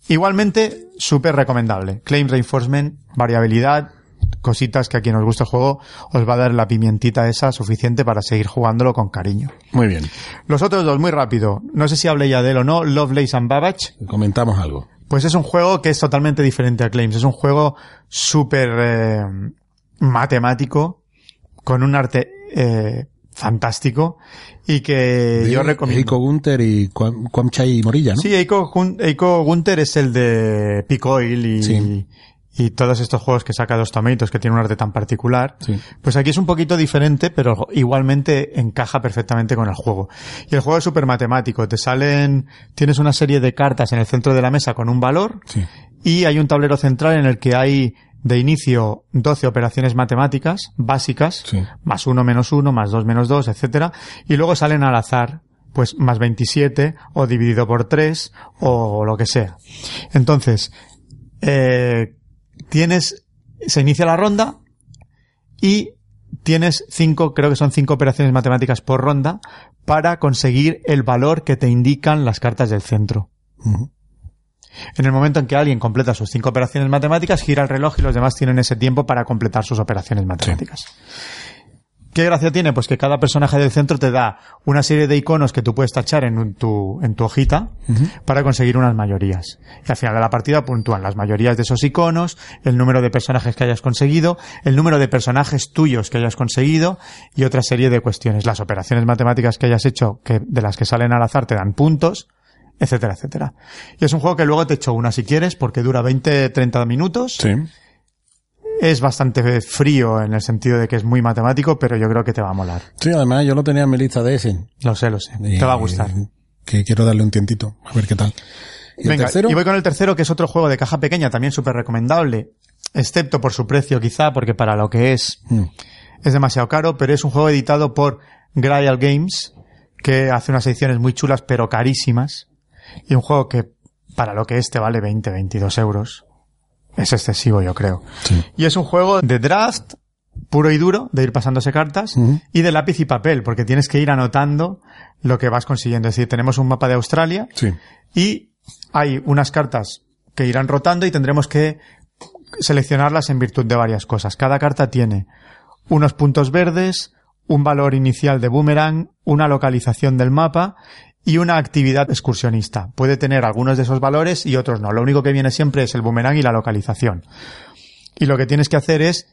igualmente, súper recomendable. Claim Reinforcement, variabilidad, cositas que a quien os gusta el juego os va a dar la pimientita esa suficiente para seguir jugándolo con cariño. Muy bien. Los otros dos, muy rápido. No sé si hablé ya de él o no. Lovelace and Babbage. Comentamos algo. Pues es un juego que es totalmente diferente a Claims. Es un juego súper eh, matemático, con un arte eh, fantástico y que yo recomiendo. Eiko Gunter y Kwam- Kwamchai Morilla, ¿no? Sí, Eiko, Eiko Gunter es el de Picoil y, Sí. y todos estos juegos que saca dos tomatoes que tiene un arte tan particular. Sí. Pues aquí es un poquito diferente, pero igualmente encaja perfectamente con el juego. Y el juego es súper matemático. Te salen, tienes una serie de cartas en el centro de la mesa con un valor Sí. y hay un tablero central en el que hay de inicio 12 operaciones matemáticas básicas, Sí. más 1 menos 1, más 2 menos 2, etcétera, y luego salen al azar, pues más 27 o dividido por 3 o lo que sea. Entonces, eh, tienes, se inicia la ronda y tienes cinco, creo que son cinco operaciones matemáticas por ronda para conseguir el valor que te indican las cartas del centro. En el momento en que alguien completa sus cinco operaciones matemáticas, gira el reloj y los demás tienen ese tiempo para completar sus operaciones matemáticas. ¿Qué gracia tiene? Pues que cada personaje del centro te da una serie de iconos que tú puedes tachar en tu, en tu hojita para conseguir unas mayorías. Y al final de la partida puntúan las mayorías de esos iconos, el número de personajes que hayas conseguido, el número de personajes tuyos que hayas conseguido y otra serie de cuestiones. Las operaciones matemáticas que hayas hecho, que, de las que salen al azar, te dan puntos, etcétera, etcétera. Y es un juego que luego te echo una si quieres, porque dura 20-30 minutos. Sí. Es bastante frío en el sentido de que es muy matemático, pero yo creo que te va a molar. Sí, además yo lo tenía en mi lista de ese. Lo sé, lo sé. Te va a gustar. Que quiero darle un tientito, a ver qué tal. ¿Y el Venga, tercero? y voy con el tercero, que es otro juego de caja pequeña, también súper recomendable, excepto por su precio quizá, porque para lo que es Mm. es demasiado caro, pero es un juego editado por Grail Games, que hace unas ediciones muy chulas, pero carísimas, y un juego que para lo que es te vale 20, 22 euros. Es excesivo, yo creo. Sí. Y es un juego de draft puro y duro, de ir pasándose cartas, y de lápiz y papel, porque tienes que ir anotando lo que vas consiguiendo. Es decir, tenemos un mapa de Australia, Sí. y hay unas cartas que irán rotando y tendremos que seleccionarlas en virtud de varias cosas. Cada carta tiene unos puntos verdes, un valor inicial de boomerang, una localización del mapa y una actividad excursionista. Puede tener algunos de esos valores y otros no. Lo único que viene siempre es el boomerang y la localización. Y lo que tienes que hacer es,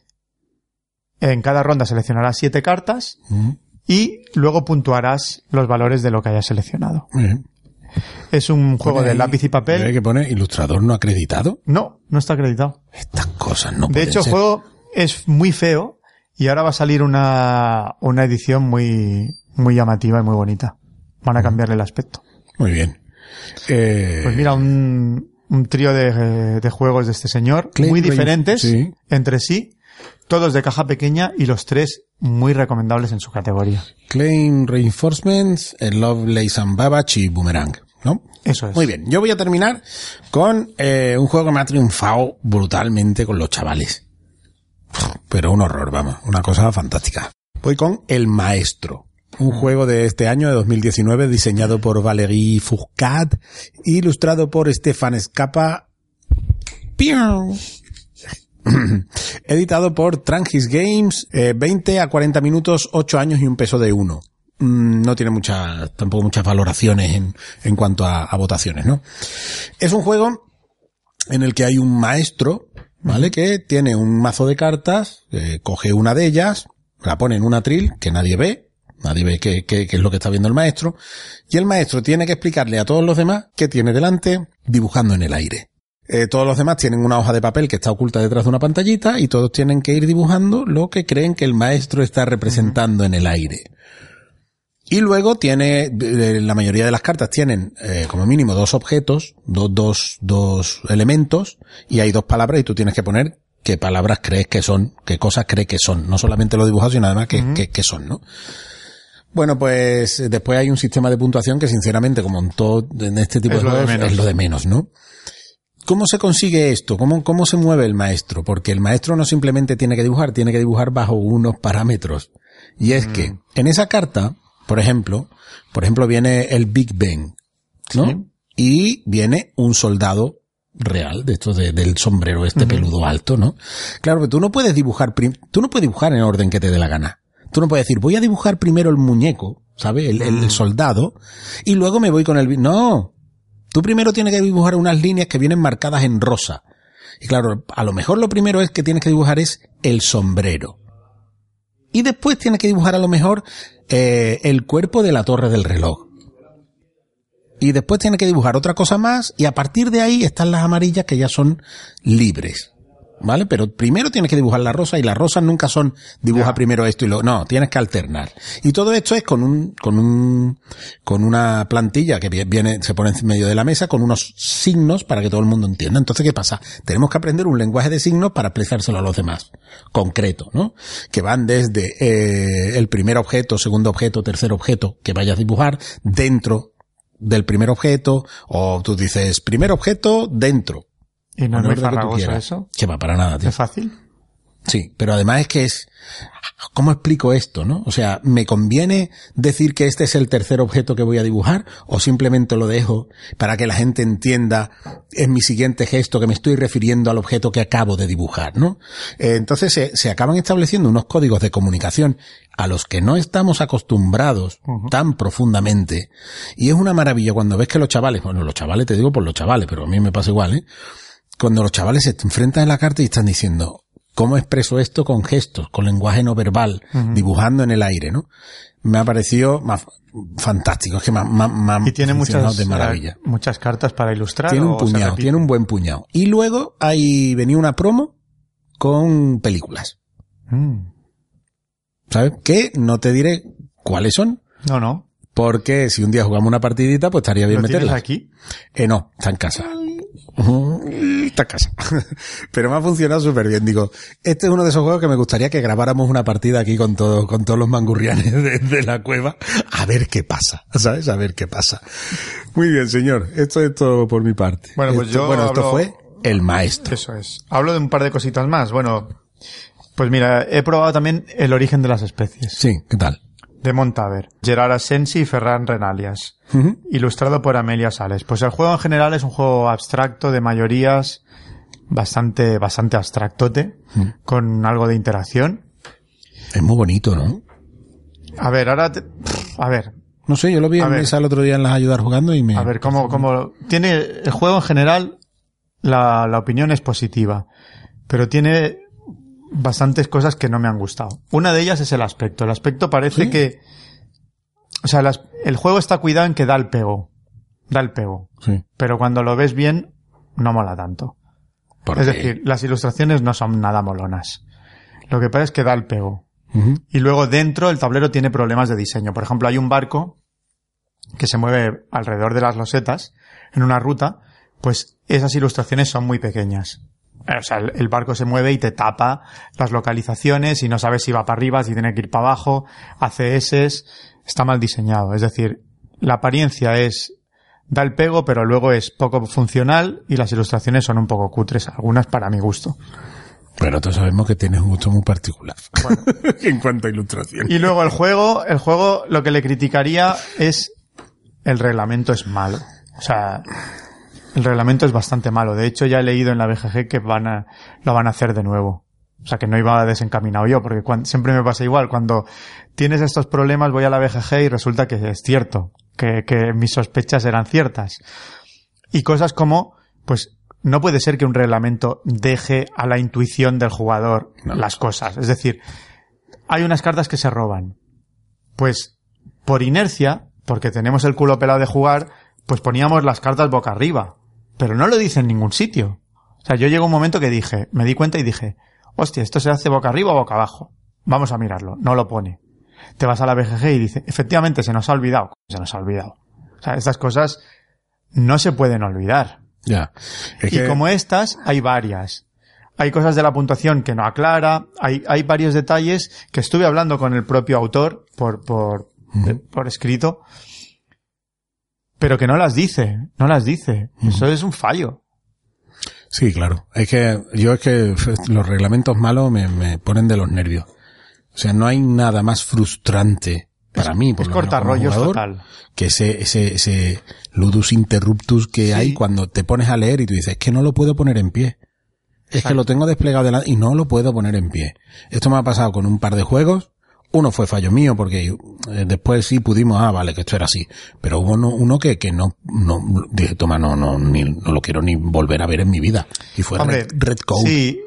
en cada ronda seleccionarás siete cartas y luego puntuarás los valores de lo que hayas seleccionado. Es un juego de ahí- lápiz y papel. ¿Ve que pone ilustrador no acreditado? No, no está acreditado. Estas cosas no De pueden hecho, el juego es muy feo y ahora va a salir una, una edición muy, muy llamativa y muy bonita. Van a cambiarle el aspecto. Muy bien. Eh, Pues mira, un, un trío de, de juegos de este señor, muy diferentes sí. entre sí, todos de caja pequeña y los tres muy recomendables en su categoría. Claim Reinforcements, el Lovelace and Babbage y Boomerang, ¿no? Eso es. Muy bien, yo voy a terminar con eh, un juego que me ha triunfado brutalmente con los chavales. Pero un horror, vamos, una cosa fantástica. Voy con El Maestro, un juego de este año, de 2019, diseñado por Valérie Fourcade, ilustrado por Stefan Scapa, ¡Piau! editado por Trangis Games, eh, 20 a 40 minutos, 8 años y un peso de 1 mm, no tiene muchas, tampoco muchas valoraciones en, en cuanto a, a votaciones, ¿no? Es un juego en el que hay un maestro, ¿vale? Que tiene un mazo de cartas, eh, coge una de ellas, la pone en un atril que nadie ve, nadie ve qué, qué- qué es lo que está viendo el maestro, y el maestro tiene que explicarle a todos los demás qué tiene delante dibujando en el aire. Eh, todos los demás tienen una hoja de papel que está oculta detrás de una pantallita y todos tienen que ir dibujando lo que creen que el maestro está representando en el aire. Y luego tiene, eh, la mayoría de las cartas tienen eh, como mínimo dos objetos, dos, dos, dos elementos, y hay dos palabras y tú tienes que poner qué palabras crees que son, qué cosas crees que son. No solamente lo dibujado, sino además qué, qué- qué son, ¿no? Bueno, pues eh, después hay un sistema de puntuación que sinceramente, como en todo, en este tipo Es de juegos, es lo de menos, ¿no? ¿Cómo se consigue esto? ¿Cómo, ¿Cómo se mueve el maestro? Porque el maestro no simplemente tiene que dibujar, tiene que dibujar bajo unos parámetros. Y es que Mm. en esa carta, por ejemplo, por ejemplo viene el Big Ben, ¿no? Sí. Y viene un soldado real, de esto de- del sombrero este peludo alto, ¿no? Claro que tú no puedes dibujar, tú no puedes dibujar en orden que te dé la gana. Tú no puedes decir, voy a dibujar primero el muñeco, ¿sabes? El, el soldado, y luego me voy con el... vi-". No. Tú primero tienes que dibujar unas líneas que vienen marcadas en rosa. Y claro, a lo mejor lo primero es que tienes que dibujar es el sombrero. Y después tienes que dibujar a lo mejor eh, el cuerpo de la torre del reloj. Y después tienes que dibujar otra cosa más y a partir de ahí están las amarillas que ya son libres. ¿Vale? Pero primero tienes que dibujar la rosa y las rosas nunca son dibuja Ya. primero esto y lo no, tienes que alternar. Y todo esto es con un con un con una plantilla que vi- viene se pone en medio de la mesa con unos signos para que todo el mundo entienda. Entonces, ¿qué pasa? Tenemos que aprender un lenguaje de signos para explicárselo a los demás. Concreto, ¿no? Que van desde eh, el primer objeto, segundo objeto, tercer objeto que vayas a dibujar dentro del primer objeto o tú dices primer objeto dentro. Y no es muy farragoso quieras. eso. Que va para nada, tío. Es fácil. Sí, pero además es que es, ¿cómo explico esto, no? O sea, ¿me conviene decir que este es el tercer objeto que voy a dibujar o simplemente lo dejo para que la gente entienda en mi siguiente gesto que me estoy refiriendo al objeto que acabo de dibujar, no? Eh, entonces se, se acaban estableciendo unos códigos de comunicación a los que no estamos acostumbrados tan profundamente y es una maravilla cuando ves que los chavales, bueno, los chavales te digo por los chavales, pero a mí me pasa igual, ¿eh? Cuando los chavales se enfrentan en la carta y están diciendo, ¿cómo expreso esto con gestos, con lenguaje no verbal, dibujando en el aire, no? Me ha parecido más fantástico, es que más, más, más Y tiene muchas, de maravilla. eh, muchas cartas para ilustrar. Tiene un puñado, tiene un buen puñado. Y luego ahí venía una promo con películas, Mm. ¿sabes? Que no te diré cuáles son, No, no. porque si un día jugamos una partidita, pues estaría bien ¿Lo tienes meterla. aquí? Eh, no, está en casa. Está en casa. Pero me ha funcionado súper bien. Digo, este es uno de esos juegos que me gustaría que grabáramos una partida aquí con todo, con todos los mangurrianes de, de la cueva. A ver qué pasa, ¿sabes? A ver qué pasa. Muy bien, señor. Esto es todo por mi parte. Bueno, pues Esto- yo Bueno, esto fue el maestro. Eso es. Hablo de un par de cositas más. Bueno, pues mira, he probado también El origen de las especies. Sí, ¿qué tal? De Montaver. Gerard Asensi y Ferran Renalias. Ilustrado por Amelia Sales. Pues el juego en general es un juego abstracto de mayorías, bastante, bastante abstractote, con algo de interacción. Es muy bonito, ¿no? A ver, ahora, te- a ver, No sé, yo lo vi A en ver. mesa el otro día en las ayudar jugando y me... A ver, cómo, cómo, tiene, el juego en general, la, la opinión es positiva, pero tiene bastantes cosas que no me han gustado. Una de ellas es el aspecto. El aspecto parece ¿Sí? que, o sea, las- el juego está cuidado en que da el pego. Da el pego. Sí. Pero cuando lo ves bien, no mola tanto. ¿Por Es qué? decir, las ilustraciones no son nada molonas. Lo que pasa es que da el pego. Y luego dentro el tablero tiene problemas de diseño. Por ejemplo, hay un barco que se mueve alrededor de las losetas en una ruta, pues esas ilustraciones son muy pequeñas. O sea, el, barco se mueve y te tapa las localizaciones y no sabes si va para arriba, si tiene que ir para abajo, hace S, está mal diseñado. Es decir, la apariencia es da el pego, pero luego es poco funcional y las ilustraciones son un poco cutres, algunas para mi gusto. Pero todos sabemos que tienes un gusto muy particular. en cuanto a ilustración. Y luego el juego, el juego lo que le criticaría es el reglamento es malo. O sea, el reglamento es bastante malo. De hecho, ya he leído en la BGG que van a, lo van a hacer de nuevo. O sea, que no iba desencaminado yo, porque siempre me pasa igual. Cuando tienes estos problemas, voy a la BGG y resulta que es cierto, que, que mis sospechas eran ciertas. Y cosas como, pues, no puede ser que un reglamento deje a la intuición del jugador No. las cosas. Es decir, hay unas cartas que se roban. Pues, por inercia, porque tenemos el culo pelado de jugar, pues poníamos las cartas boca arriba. Pero no lo dice en ningún sitio. O sea, yo llegó un momento que dije, me di cuenta y dije, hostia, ¿esto se hace boca arriba o boca abajo? Vamos a mirarlo. No lo pone. Te vas a la BGG y dice, efectivamente, se nos ha olvidado. Se nos ha olvidado. O sea, estas cosas no se pueden olvidar. Ya. Es Y que- como estas, hay varias. Hay cosas de la puntuación que no aclara, hay, hay varios detalles que estuve hablando con el propio autor por, por, por escrito, pero que no las dice, no las dice. Eso es un fallo. Sí, claro. Es que yo es que los reglamentos malos me, me ponen de los nervios. O sea, no hay nada más frustrante para mí, por es lo menos como cortarrollos jugador, total. que ese, ese, ese ludus interruptus que hay cuando te pones a leer y tú dices, es que no lo puedo poner en pie. Es que lo tengo desplegado delante y no lo puedo poner en pie. Esto me ha pasado con un par de juegos. Uno fue fallo mío porque eh, después sí pudimos, ah, vale, que esto era así. Pero hubo uno, uno que, que no, no, dije, toma, no, no, ni, no lo quiero ni volver a ver en mi vida. Y fue Hombre, Red, Red Code. Sí,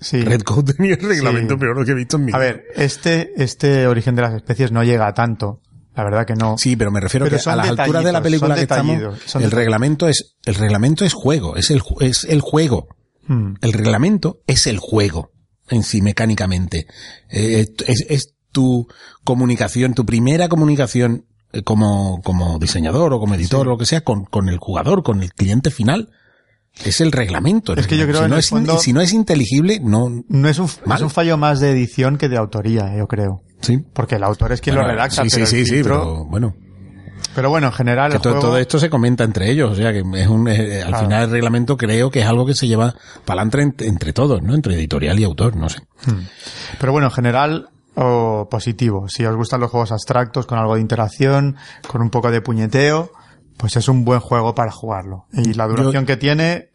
sí. Red Code tenía el reglamento Sí. peor que he visto en mi A vida. ver, este, este origen de las especies no llega a tanto. La verdad que no. Sí, pero me refiero Pero que a las alturas de la película que estamos, el reglamento es, el reglamento es juego, es el, es el juego. Mm. El reglamento es el juego en sí mecánicamente. Eh, es, es tu comunicación, tu primera comunicación eh, como, como diseñador o como editor o lo que sea con, con el jugador, con el cliente final. Es el reglamento. Es que yo creo si en no es, fondo- si no es inteligible, no, No es un, es un fallo más de edición que de autoría, yo creo. sí. Porque el autor es quien Bueno, lo redacta, sí, pero sí, sí, sí, filtro- pero bueno. pero bueno, en general Que el todo, juego... todo esto se comenta entre ellos, o sea que es un, eh, al Claro. final el reglamento creo que es algo que se lleva para adelante entre, entre todos, ¿no? Entre editorial y autor, no sé. Pero bueno, en general, o positivo. Si os gustan los juegos abstractos con algo de interacción, con un poco de puñeteo, pues es un buen juego para jugarlo. Y la duración que tiene,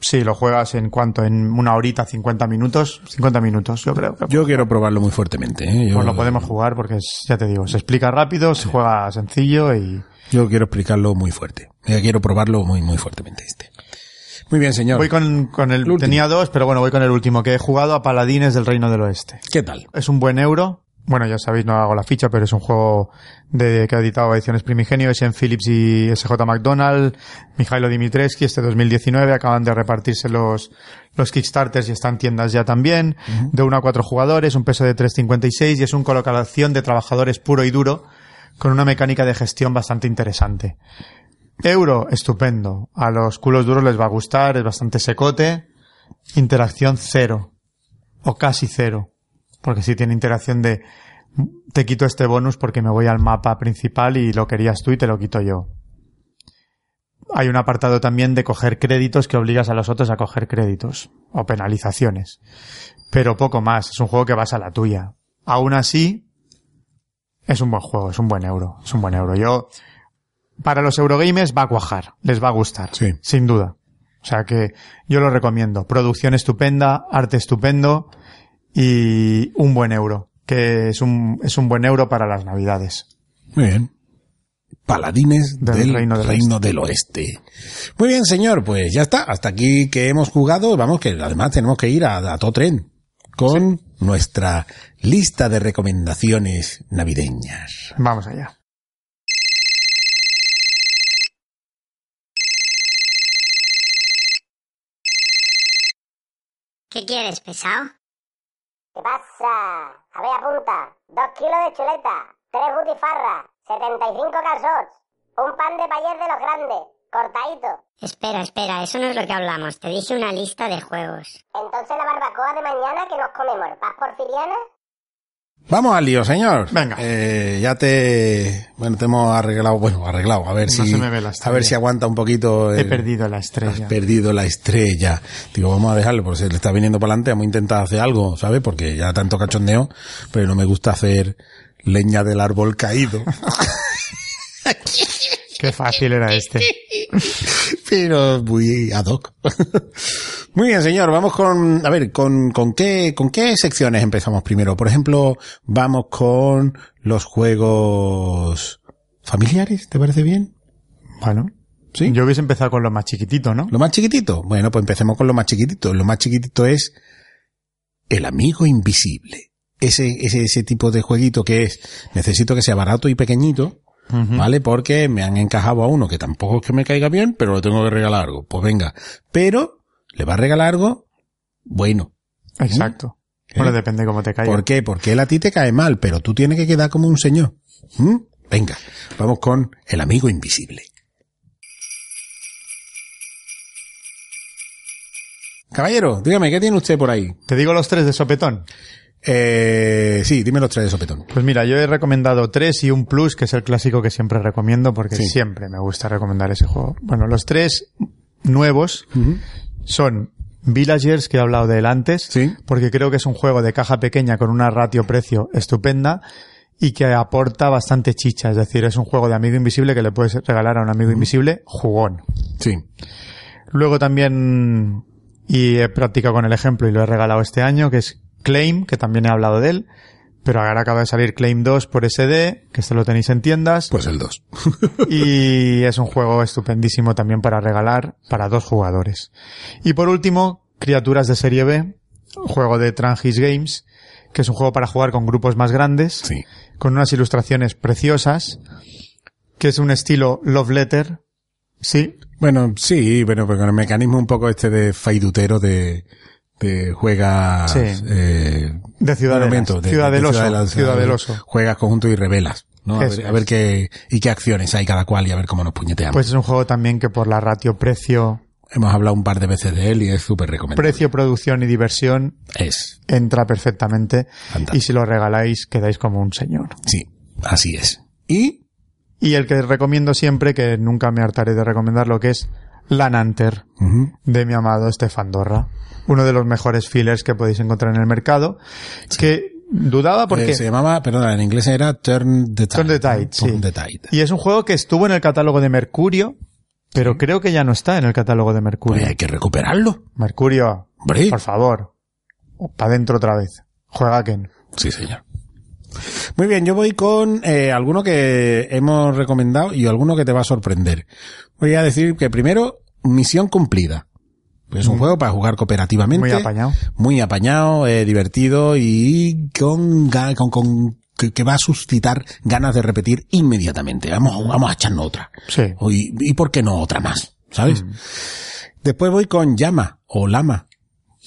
si lo juegas en cuanto, en una horita, 50 minutos, 50 minutos, yo creo que Yo quiero probarlo muy fuertemente, ¿eh? Yo, pues lo podemos jugar porque es- ya te digo, se explica rápido, se juega sencillo y yo quiero explicarlo muy fuerte. Yo quiero probarlo muy, muy fuertemente este. Muy bien, señor. voy con, con el, tenía dos, pero bueno, voy con el último, que he jugado a Paladines del Reino del Oeste. ¿Qué tal? Es un buen euro. Bueno, ya sabéis, no hago la ficha, pero es un juego de, que ha editado Ediciones Primigenio, es en Philips y SJ McDonald, Mijailo Dimitrescu, este 2019, acaban de repartirse los, los Kickstarters y están en tiendas ya también, de 1 a 4 jugadores, un peso de 3.56 y es un colocación de trabajadores puro y duro, con una mecánica de gestión bastante interesante. Euro, estupendo. A los culos duros les va a gustar, es bastante secote. Interacción cero. O casi cero. Porque si tiene interacción de te quito este bonus porque me voy al mapa principal y lo querías tú y te lo quito yo. Hay un apartado también de coger créditos que obligas a los otros a coger créditos. O penalizaciones. Pero poco más. Es un juego que vas a la tuya. Aún así, es un buen juego, es un buen euro. Es un buen euro. Yo, para los Eurogamers va a cuajar, les va a gustar, Sí. sin duda. O sea que yo lo recomiendo. Producción estupenda, arte estupendo y un buen euro, que es un, es un buen euro para las navidades. Muy bien. Paladines Del del, Reino Reino, del del, Oeste. Muy bien, señor, pues ya está. Hasta aquí que hemos jugado. Vamos, que además tenemos que ir a, a todo tren con nuestra lista de recomendaciones navideñas. Vamos allá. ¿Qué quieres, pesado? ¿Qué pasa? A ver, apunta. Dos kilos de chuleta, tres butifarras, 75 calzots, un pan de payer de los grandes, cortadito. Espera, espera, eso no es lo que hablamos. Te dije una lista de juegos. Entonces la barbacoa de mañana que nos comemos, ¿paz porfiriana? Vamos al lío, señor. Venga. Eh, ya te, bueno, te hemos arreglado, bueno, arreglado, a ver No si, se me ve la a ver si aguanta un poquito. He el- perdido la Has estrella. perdido la estrella. Digo, vamos a dejarlo, porque se le está viniendo para adelante. Vamos a intentar hacer algo, ¿sabes? Porque ya tanto cachondeo, pero no me gusta hacer leña del árbol caído. Qué fácil era este. pero muy ad hoc. Muy bien, señor. Vamos con, a ver, con, con qué, con qué secciones empezamos primero. Por ejemplo, vamos con los juegos familiares, ¿te parece bien? Bueno. Sí. Yo hubiese empezado con lo más chiquitito, ¿no? Lo más chiquitito. Bueno, pues empecemos con lo más chiquitito. Lo más chiquitito es el amigo invisible. Ese, ese, ese tipo de jueguito que es, necesito que sea barato y pequeñito, ¿vale? Porque me han encajado a uno que tampoco es que me caiga bien, pero lo tengo que regalar algo. Pues venga. Pero, le va a regalar algo bueno. Exacto. ¿Eh? Bueno, depende cómo te caiga. ¿Por qué? Porque él a ti te cae mal, pero tú tienes que quedar como un señor. ¿Mm? Venga, vamos con el amigo invisible. Caballero, dígame, ¿qué tiene usted por ahí? Te digo los tres de sopetón. Eh, sí, dime los tres de sopetón. Pues mira, yo he recomendado tres y un plus, que es el clásico que siempre recomiendo porque Sí. siempre me gusta recomendar ese juego. Bueno, los tres nuevos son Villagers, que he hablado de él antes, Sí. porque creo que es un juego de caja pequeña con una ratio precio estupenda y que aporta bastante chicha. Es decir, es un juego de amigo invisible que le puedes regalar a un amigo invisible jugón. Sí. Luego también, y he practicado con el ejemplo y lo he regalado este año, que es Claim, que también he hablado de él. Pero ahora acaba de salir Claim 2 por SD, que esto lo tenéis en tiendas. Pues el 2. y es un juego estupendísimo también para regalar para dos jugadores. Y por último, Criaturas de Serie B, juego de Trangis Games, que es un juego para jugar con grupos más grandes, Sí. con unas ilustraciones preciosas, que es un estilo love letter, sí, Bueno, sí, bueno, con el mecanismo un poco este de faidutero de, de juegas, Sí. eh, de ciudadelas, momento, de- ciudadeloso, de ciudadela- ciudadeloso. Juegas conjunto y revelas, ¿no? A ver, a ver es. qué, y qué acciones hay cada cual y a ver cómo nos puñeteamos. Pues es un juego también que por la ratio precio, Hemos hablado un par de veces de él y es súper recomendable. precio, producción y diversión Es, entra perfectamente Fantástico. y si lo regaláis quedáis como un señor. sí, así es. Y, Y el que recomiendo siempre, que nunca me hartaré de recomendarlo, que es Lananter, ujú, de mi amado Stefan Dorra. Uno de los mejores fillers que podéis encontrar en el mercado. Que dudaba porque... eh, se llamaba, perdona, en inglés era Turn the Tide. Turn the Tide, ¿no? Turn sí. the Tide. Y es un juego que estuvo en el catálogo de Mercurio, pero creo que ya no está en el catálogo de Mercurio. Pues hay que recuperarlo. Mercurio, por favor, para adentro otra vez. Juega Ken. Sí, señor. Muy bien, yo voy con eh, alguno que hemos recomendado y alguno que te va a sorprender. Voy a decir que primero, misión cumplida. Pues es un Mm. juego para jugar cooperativamente. Muy apañado. Muy apañado, eh, divertido y con, con, con que, que va a suscitar ganas de repetir inmediatamente. Vamos, vamos a echarnos otra. Sí. Y por qué no otra más, ¿sabes? Después voy con Llama o Lama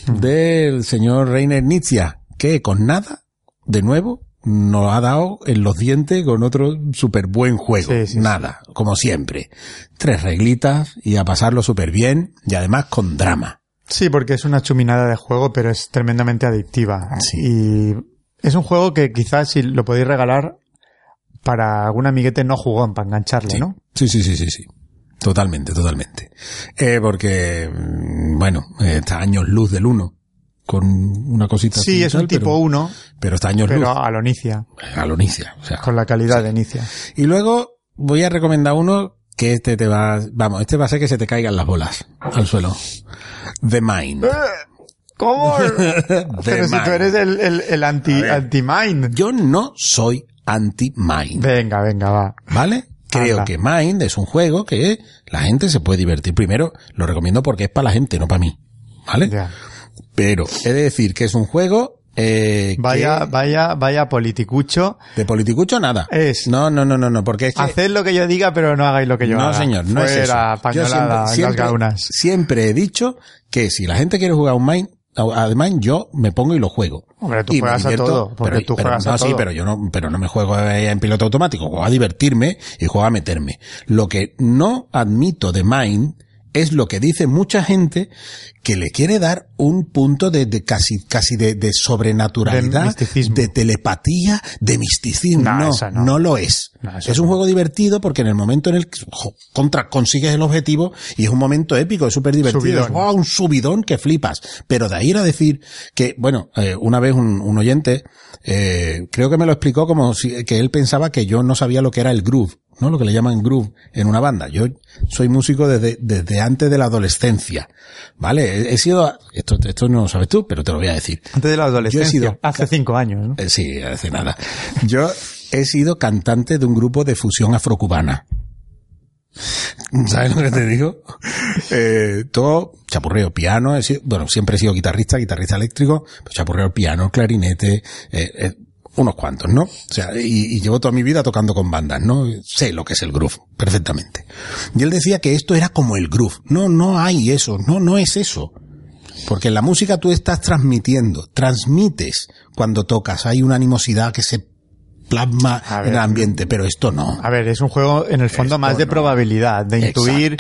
del señor Reiner Nietzsche, que con nada, de nuevo, nos ha dado en los dientes con otro súper buen juego. Sí, sí, nada, como siempre. Tres reglitas y a pasarlo súper bien y además con drama. Sí, porque es una chuminada de juego, pero es tremendamente adictiva. Sí. Y es un juego que quizás si lo podéis regalar para algún amiguete no jugón, para engancharle. ¿no? sí, sí, sí, sí, sí. Totalmente, totalmente. Eh, porque, mm, bueno, eh, está años luz del uno con una cosita Sí, es un tal, tipo pero, 1, pero está años pero luz a lo a lo o sea, con la calidad de inicia. Y luego voy a recomendar uno que este te va, vamos, este va a ser que se te caigan las bolas al suelo. The Mind. ¿Cómo? The pero si Mind. tú eres el, el, el anti, A ver. anti-mind. Yo no soy anti-Mind, Venga, venga, va. ¿vale? Creo Anda. que Mind es un juego que la gente se puede divertir. Primero, lo recomiendo porque es para la gente, no para mí. ¿Vale? Ya. Pero he de decir que es un juego eh, que- Vaya, vaya, vaya politicucho. de politicucho nada. Es- No, no, no, no, no, porque es que Haced lo que yo diga, pero no hagáis lo que yo no, haga. señor, no es eso. Yo siempre he dicho que si la gente quiere jugar un Mind, a a Mind, yo me pongo y lo juego. Hombre, tú Y juegas a todo, porque pero, tú pero juegas no, a sí, todo. pero yo no, pero no me juego eh, en piloto automático, juego a divertirme y juego a meterme. Lo que no admito de Mind es lo que dice mucha gente que le quiere dar un punto de, de casi, casi de, de sobrenaturalidad, De de telepatía, de misticismo. No, No, eso no. no. lo es. No, es un juego divertido porque en el momento en el que contra consigues el objetivo y es un momento épico, es súper divertido. Subidón. Es, ¡guau! un subidón que flipas. Pero de ahí ir a decir que, bueno, eh, una vez un, un oyente, eh, creo que me lo explicó como si, que él pensaba que yo no sabía lo que era el groove, ¿no? Lo que le llaman groove en una banda. Yo soy músico desde, desde antes de la adolescencia, ¿vale? He, he sido, esto, esto no lo sabes tú, pero te lo voy a decir. Antes de la adolescencia. Yo he sido- hace cinco años, ¿no? Eh, Sí, hace nada. Yo he sido cantante de un grupo de fusión afrocubana. ¿Sabes lo que te digo? Eh, todo chapurreo, piano, he sido- bueno, siempre he sido guitarrista, guitarrista eléctrico, pero chapurreo, piano, clarinete, eh, eh, unos cuantos, ¿no? O sea, y, y llevo toda mi vida tocando con bandas, ¿no? Sé lo que es el groove, perfectamente. Y él decía que esto era como el groove. No, no hay eso, no, no es eso. Porque en la música tú estás transmitiendo, transmites cuando tocas, hay una animosidad que se plasma en el ambiente, pero esto no. A ver, es un juego en el fondo Esto más de no. probabilidad, de intuir.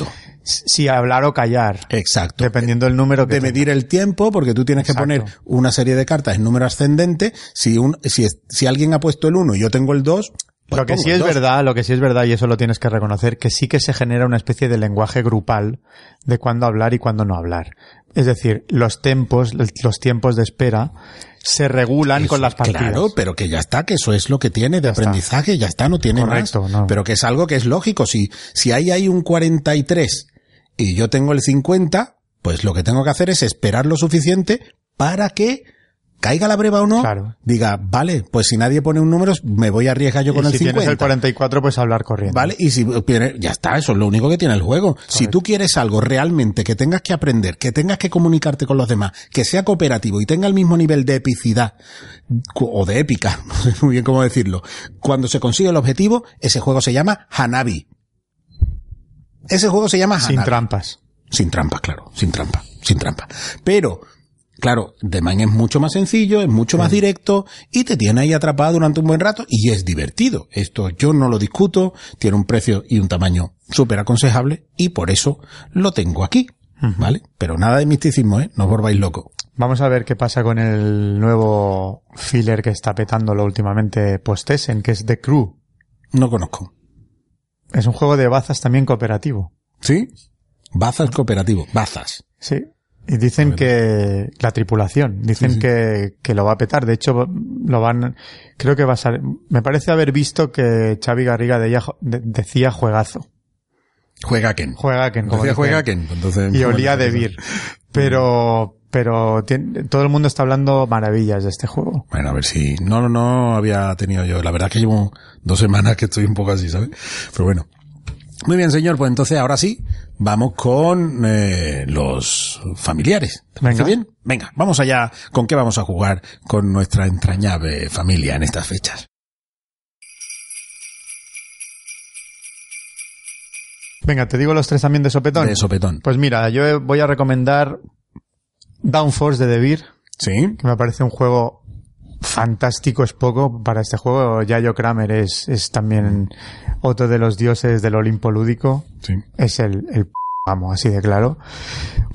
Si hablar o callar. Exacto. Dependiendo del número que de tenga. medir el tiempo, porque tú tienes que poner una serie de cartas en número ascendente. Si, un, si, es- si alguien ha puesto el 1 y yo tengo el 2, Pues lo que sí es dos. verdad, lo que sí es verdad, y eso lo tienes que reconocer, que sí que se genera una especie de lenguaje grupal de cuándo hablar y cuándo no hablar. Es decir, los tempos, los tiempos de espera se regulan Eso, con las partidas. Claro, pero que ya está, que eso es lo que tiene de aprendizaje, ya está, no tiene Correcto, más. no. Pero que es algo que es lógico. Si, si ahí hay un 43 y yo tengo el 50, pues lo que tengo que hacer es esperar lo suficiente para que caiga la breva o no, Claro. diga, vale, pues si nadie pone un número, me voy a arriesgar yo Y con el si 50. tienes el 44, pues hablar corriendo. ¿Vale? Y si ya está, eso es lo único que tiene el juego. Si tú quieres algo realmente que tengas que aprender, que tengas que comunicarte con los demás, que sea cooperativo y tenga el mismo nivel de epicidad o de épica, no sé muy bien cómo decirlo, cuando se consigue el objetivo, ese juego se llama Hanabi. Ese juego se llama Hanabi. Sin trampas. Sin trampa, claro, sin trampa, sin trampa. Pero, claro, The Mind es mucho más sencillo, es mucho más directo y te tiene ahí atrapado durante un buen rato y es divertido. Esto yo no lo discuto, tiene un precio y un tamaño súper aconsejable y por eso lo tengo aquí. ¿Vale? Pero nada de misticismo, ¿eh? No os volváis loco. Vamos a ver qué pasa con el nuevo filler que está petándolo últimamente post-Essen, que es The Crew. No conozco. Es un juego de bazas también cooperativo. ¿Sí? Bazas cooperativo. Bazas. Sí. Y dicen que la tripulación, dicen Sí, sí. Que, que lo va a petar. De hecho, lo van, creo que va a ser, me parece haber visto que Xavi Garriga de- de- decía juegazo. Juega Ken. Juega Ken, como Decía dice juega él. Ken. Entonces, Y olía de Vir. Pero, pero todo el mundo está hablando maravillas de este juego. Bueno, a ver si. No, no, no había tenido yo. La verdad es que llevo dos semanas que estoy un poco así, ¿sabes? Pero bueno. Muy bien, señor. Pues entonces ahora sí, vamos con eh, los familiares. ¿Te Venga. bien? Venga, vamos allá. ¿Con qué vamos a jugar con nuestra entrañable familia en estas fechas? Venga, te digo los tres también de sopetón. De sopetón. Pues mira, yo voy a recomendar Downforce de Devir, Sí. que me parece un juego fantástico, es poco para este juego. Yayo Kramer es, es también otro de los dioses del Olimpo lúdico. Sí. Es el, el p- amo, así de claro.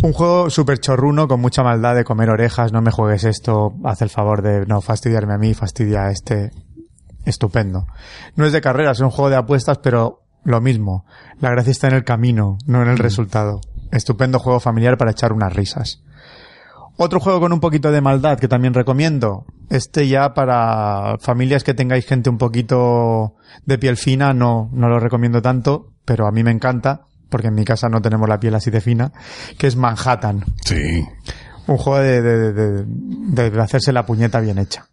Un juego súper chorruno, con mucha maldad de comer orejas, no me juegues esto, haz el favor de no fastidiarme a mí, fastidia a este. Estupendo. No es de carreras, es un juego de apuestas, pero lo mismo. La gracia está en el camino, no en el resultado. Estupendo juego familiar para echar unas risas. Otro juego con un poquito de maldad que también recomiendo. Este ya para familias que tengáis gente un poquito de piel fina, no, no lo recomiendo tanto, pero a mí me encanta, porque en mi casa no tenemos la piel así de fina, que es Manhattan. Sí. Un juego de, de, de- de- de hacerse la puñeta bien hecha.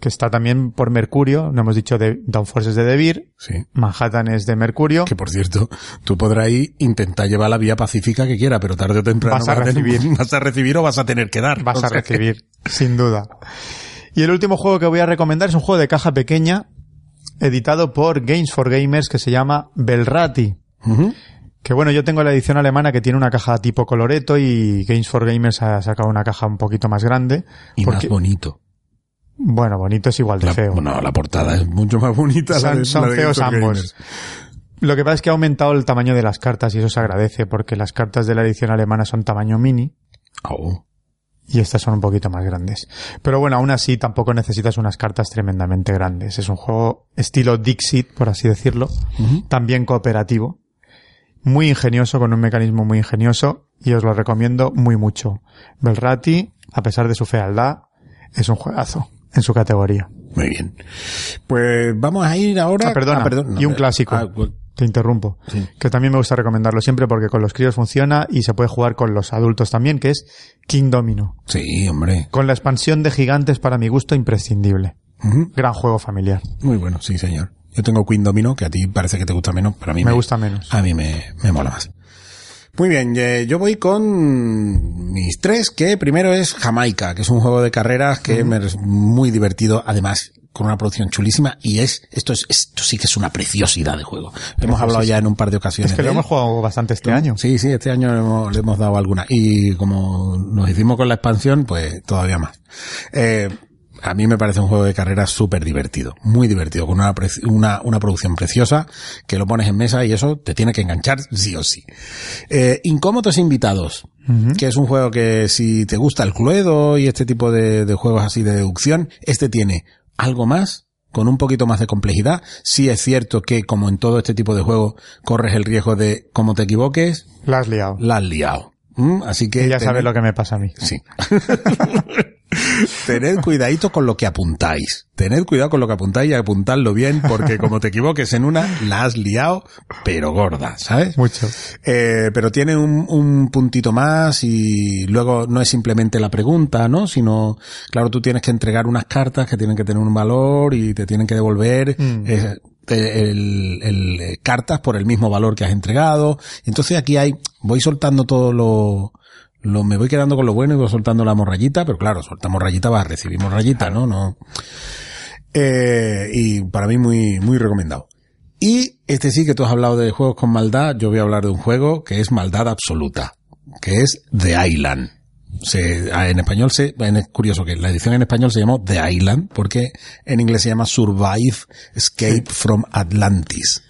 Que está también por Mercurio, no hemos dicho de Downforce es de Devir, Sí. Manhattan es de Mercurio. Que por cierto, tú podrás ir intentar llevar la vía pacífica que quiera, pero tarde o temprano Vas a recibir. vas a recibir o vas a tener que dar. vas O a sea recibir, sin duda. Y el último juego que voy a recomendar es un juego de caja pequeña, editado por Games for Gamers, que se llama Belrati. Que bueno, yo tengo la edición alemana que tiene una caja tipo coloreto y Games for Gamers ha sacado una caja un poquito más grande. Y porque- más bonito. Bueno, bonito es igual de La, feo. bueno, la portada es mucho más bonita. la son de- son la de feos ambos. Lo que pasa es que ha aumentado el tamaño de las cartas y eso se agradece porque las cartas de la edición alemana son tamaño mini Oh. y estas son un poquito más grandes. Pero bueno, aún así tampoco necesitas unas cartas tremendamente grandes. Es un juego estilo Dixit, por así decirlo, también cooperativo, muy ingenioso, con un mecanismo muy ingenioso y os lo recomiendo muy mucho. Belrati, a pesar de su fealdad, es un juegazo en su categoría. Muy bien. Pues vamos a ir ahora. Ah, perdona, perdón, no, y un clásico. ah, Te interrumpo. Sí. Que también me gusta recomendarlo siempre porque con los críos funciona y se puede jugar con los adultos también, que es King Domino. sí, hombre. Con la expansión de gigantes para mi gusto imprescindible. Gran juego familiar. Muy bueno, sí, señor. Yo tengo Queen Domino, que a ti parece que te gusta menos, pero a mí Me gusta menos. A mí me, me mola más. Muy bien, eh, yo voy con mis tres, que primero es Jamaica, que es un juego de carreras que es muy divertido, además con una producción chulísima y es esto es esto sí que es una preciosidad de juego. Hemos hablado ya en un par de ocasiones. Es que lo hemos jugado bastante este año. Sí, sí, este año le hemos, le hemos dado alguna. Y como nos hicimos con la expansión, pues todavía más. Eh, a mí me parece un juego de carreras súper divertido, muy divertido, con una, una, una producción preciosa, que lo pones en mesa y eso te tiene que enganchar sí o sí. Eh, Incómodos invitados, que es un juego que si te gusta el Cluedo y este tipo de, de juegos así de deducción, este tiene algo más con un poquito más de complejidad. Sí es cierto que, como en todo este tipo de juegos, corres el riesgo de, como te equivoques, La has liado. la has liado. ¿Mm? Así que Y ya sabes lo que me pasa a mí. Sí. Tened cuidadito con lo que apuntáis. Tened cuidado con lo que apuntáis y apuntadlo bien, porque como te equivoques en una, la has liado, pero gorda, ¿sabes? Mucho. Eh, pero tiene un, un puntito más y luego no es simplemente la pregunta, ¿no? Sino, claro, tú tienes que entregar unas cartas que tienen que tener un valor y te tienen que devolver Mm. eh, el, el, eh, cartas por el mismo valor que has entregado. Entonces aquí hay, voy soltando todo lo, lo, me voy quedando con lo bueno y voy soltando la morrayita, pero claro, soltamos rayita, vas a recibir morrayita, ¿no? No. Eh, y para mí muy, muy recomendado. Y este sí que tú has hablado de juegos con maldad, yo voy a hablar de un juego que es maldad absoluta, que es The Island. Se, ah, en español se, es curioso que la edición en español se llamó The Island, porque en inglés se llama Survive Escape from Atlantis.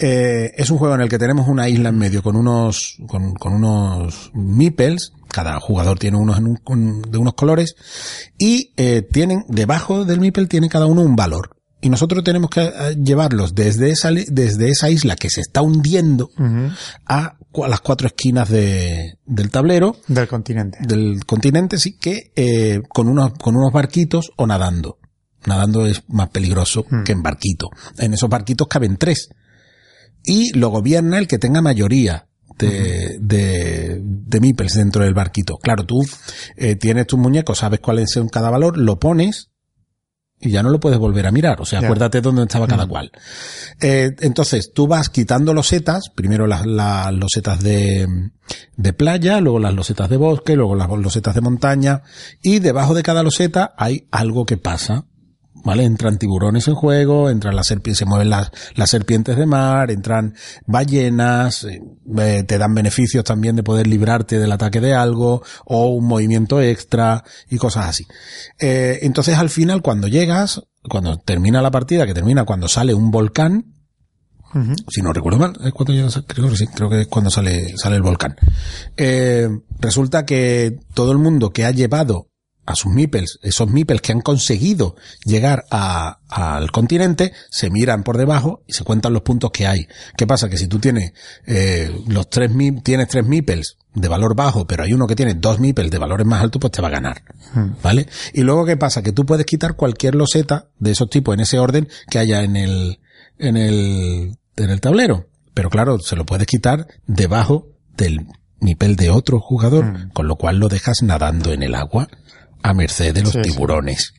Eh, es un juego en el que tenemos una isla en medio con unos, con, con unos meeples, cada jugador tiene unos en un- con- de unos colores, y eh, tienen, debajo del meeple tiene cada uno un valor. Y nosotros tenemos que eh, llevarlos desde esa, desde esa isla que se está hundiendo a, las cuatro esquinas de, del tablero, Del continente. del continente, sí, que eh, con, unos, con unos barquitos o nadando. Nadando es más peligroso que en barquito. En esos barquitos caben tres. Y lo gobierna el que tenga mayoría de, de, de meeples dentro del barquito. Claro, tú eh, tienes tus muñecos, sabes cuál es cada valor, lo pones y ya no lo puedes volver a mirar. O sea, acuérdate dónde estaba cada Mm. cual. Eh, entonces, tú vas quitando losetas, primero las, las losetas de, de playa, luego las losetas de bosque, luego las losetas de montaña, y debajo de cada loseta hay algo que pasa. ¿Vale? Entran tiburones en juego, entran las serpientes, se mueven las, las serpientes de mar, entran ballenas, eh, eh, te dan beneficios también de poder librarte del ataque de algo, o un movimiento extra, y cosas así. Eh, entonces al final cuando llegas, cuando termina la partida, que termina cuando sale un volcán, si no recuerdo mal, es cuando llega- creo que sí, creo que es cuando sale, sale el volcán. Eh, resulta que todo el mundo que ha llevado a sus meeples, esos meeples que han conseguido llegar a- al continente, se miran por debajo y se cuentan los puntos que hay. ¿Qué pasa? Que si tú tienes eh, los tres tienes tres meeples de valor bajo, pero hay uno que tiene dos meeples de valores más altos, pues te va a ganar. ¿Vale? Y luego, ¿qué pasa? Que tú puedes quitar cualquier loseta de esos tipos en ese orden que haya en el, en el, en el tablero. Pero claro, se lo puedes quitar debajo del nivel de otro jugador, Mm. con lo cual lo dejas nadando en el agua a merced de los Sí, tiburones.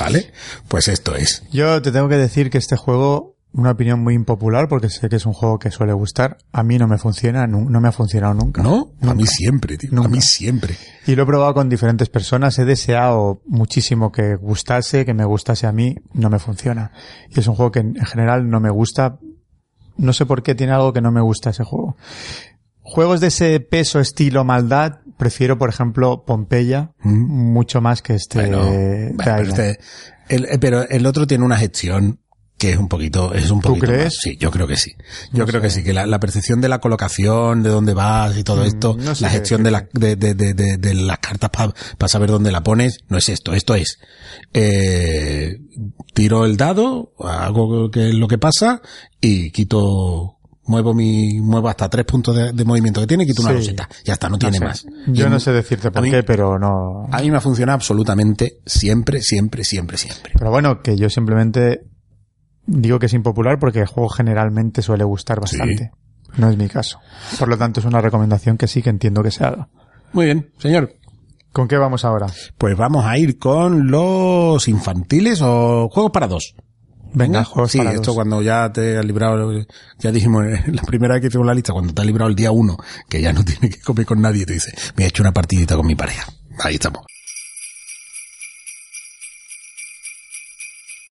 ¿Vale? Pues esto es. Yo te tengo que decir que este juego, una opinión muy impopular, porque sé que es un juego que suele gustar, a mí no me funciona, no me ha funcionado nunca. ¿No? A mí siempre, tío. A mí siempre. Y lo he probado con diferentes personas, he deseado muchísimo que gustase, que me gustase a mí, no me funciona. Y es un juego que en general no me gusta, no sé por qué tiene algo que no me gusta ese juego. Juegos de ese peso, estilo, maldad, prefiero, por ejemplo, Pompeya, Mm. mucho más que este, Bueno, de bueno, pero, Island. este- el, eh, pero el otro tiene una gestión que es un poquito, es un ¿Tú poquito crees? más. Sí, yo creo que sí. Yo No creo que sí, que la, la percepción de la colocación, de dónde vas y todo Mm, esto, no sé la gestión de, la, de, de, de, de- las cartas para saber dónde la pones, no es esto, esto es, eh, tiro el dado, hago que es lo que pasa y quito, muevo mi, muevo hasta tres puntos de, de movimiento que tiene y quito una Sí. loseta. Ya está, no No tiene sé. más. Yo Y no sé decirte por mí- qué, pero no. A mí me funciona absolutamente siempre, siempre, siempre, siempre. Pero bueno, que yo simplemente digo que es impopular porque el juego generalmente suele gustar bastante. No es mi caso. Por lo tanto, es una recomendación que sí que entiendo que se haga. Muy bien, señor. ¿Con qué vamos ahora? Pues vamos a ir con los infantiles o juegos para dos. Venga, juegos sí, para esto dos. cuando ya te has librado, ya dijimos la primera vez que hicimos la lista, cuando te has librado el día uno, que ya no tiene que comer con nadie, te dice, me he hecho una partidita con mi pareja. Ahí estamos.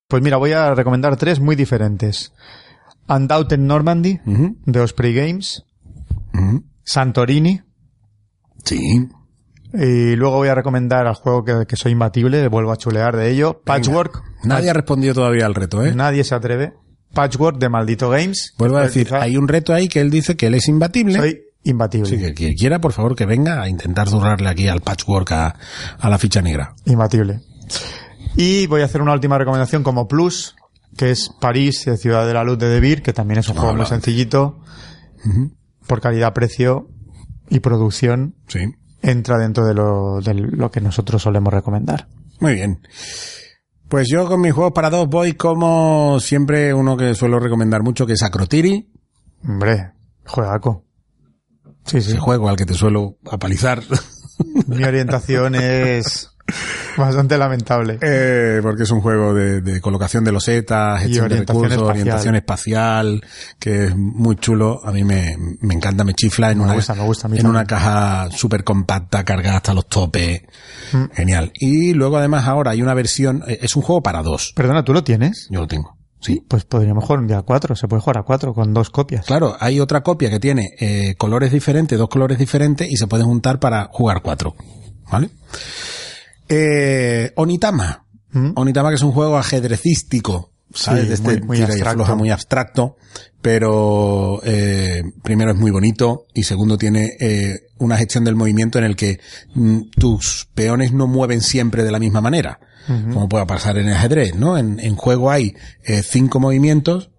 Pues mira, voy a recomendar tres muy diferentes. Undoubted Normandy, de Osprey Games, ujú. Santorini, Sí. Y luego voy a recomendar al juego que, que soy imbatible, vuelvo a chulear de ello, Patchwork. Nadie ha respondido todavía al reto, ¿eh? Nadie se atreve. Patchwork de Maldito Games. Vuelvo a Pues decir, quizá hay un reto ahí que él dice que él es imbatible. Soy imbatible. Sí, que quien quiera, por favor, que venga a intentar zurrarle aquí al patchwork a, a la ficha negra. Imbatible. Y voy a hacer una última recomendación como plus. que es París, Ciudad de la Luz de De Beer, que también es un juego muy sencillito. Por calidad, precio y producción, Sí. Entra dentro de lo, de lo que nosotros solemos recomendar. Muy bien. Pues yo con mis juegos para dos voy como siempre uno que suelo recomendar mucho, que es Acrotiri, Hombre, juegaco. Sí, sí. ese juego al que te suelo apalizar, Mi orientación es bastante lamentable. eh, porque es un juego de, de colocación de losetas, gestión de recursos, espacial. orientación espacial, que es muy chulo. A mí me, me encanta, me chifla en Me una, gusta, me en una caja súper compacta, cargada hasta los topes. Mm. Genial. Y luego además ahora hay una versión, eh, es un juego para dos. Perdona, ¿tú lo tienes? Yo lo tengo. Sí. Pues podríamos jugar un día a cuatro. Se puede jugar a cuatro con dos copias. Claro, hay otra copia que tiene eh, colores diferentes, dos colores diferentes y se pueden juntar para jugar cuatro. ¿Vale? Eh, Onitama. ¿Mm? Onitama que es un juego ajedrecístico, ¿sabes? Sí, de este muy- muy abstracto. muy abstracto, pero eh, primero es muy bonito y segundo tiene eh, una gestión del movimiento en el que mm, tus peones no mueven siempre de la misma manera, como pueda pasar en el ajedrez, ¿no? En, en juego hay eh, cinco movimientos,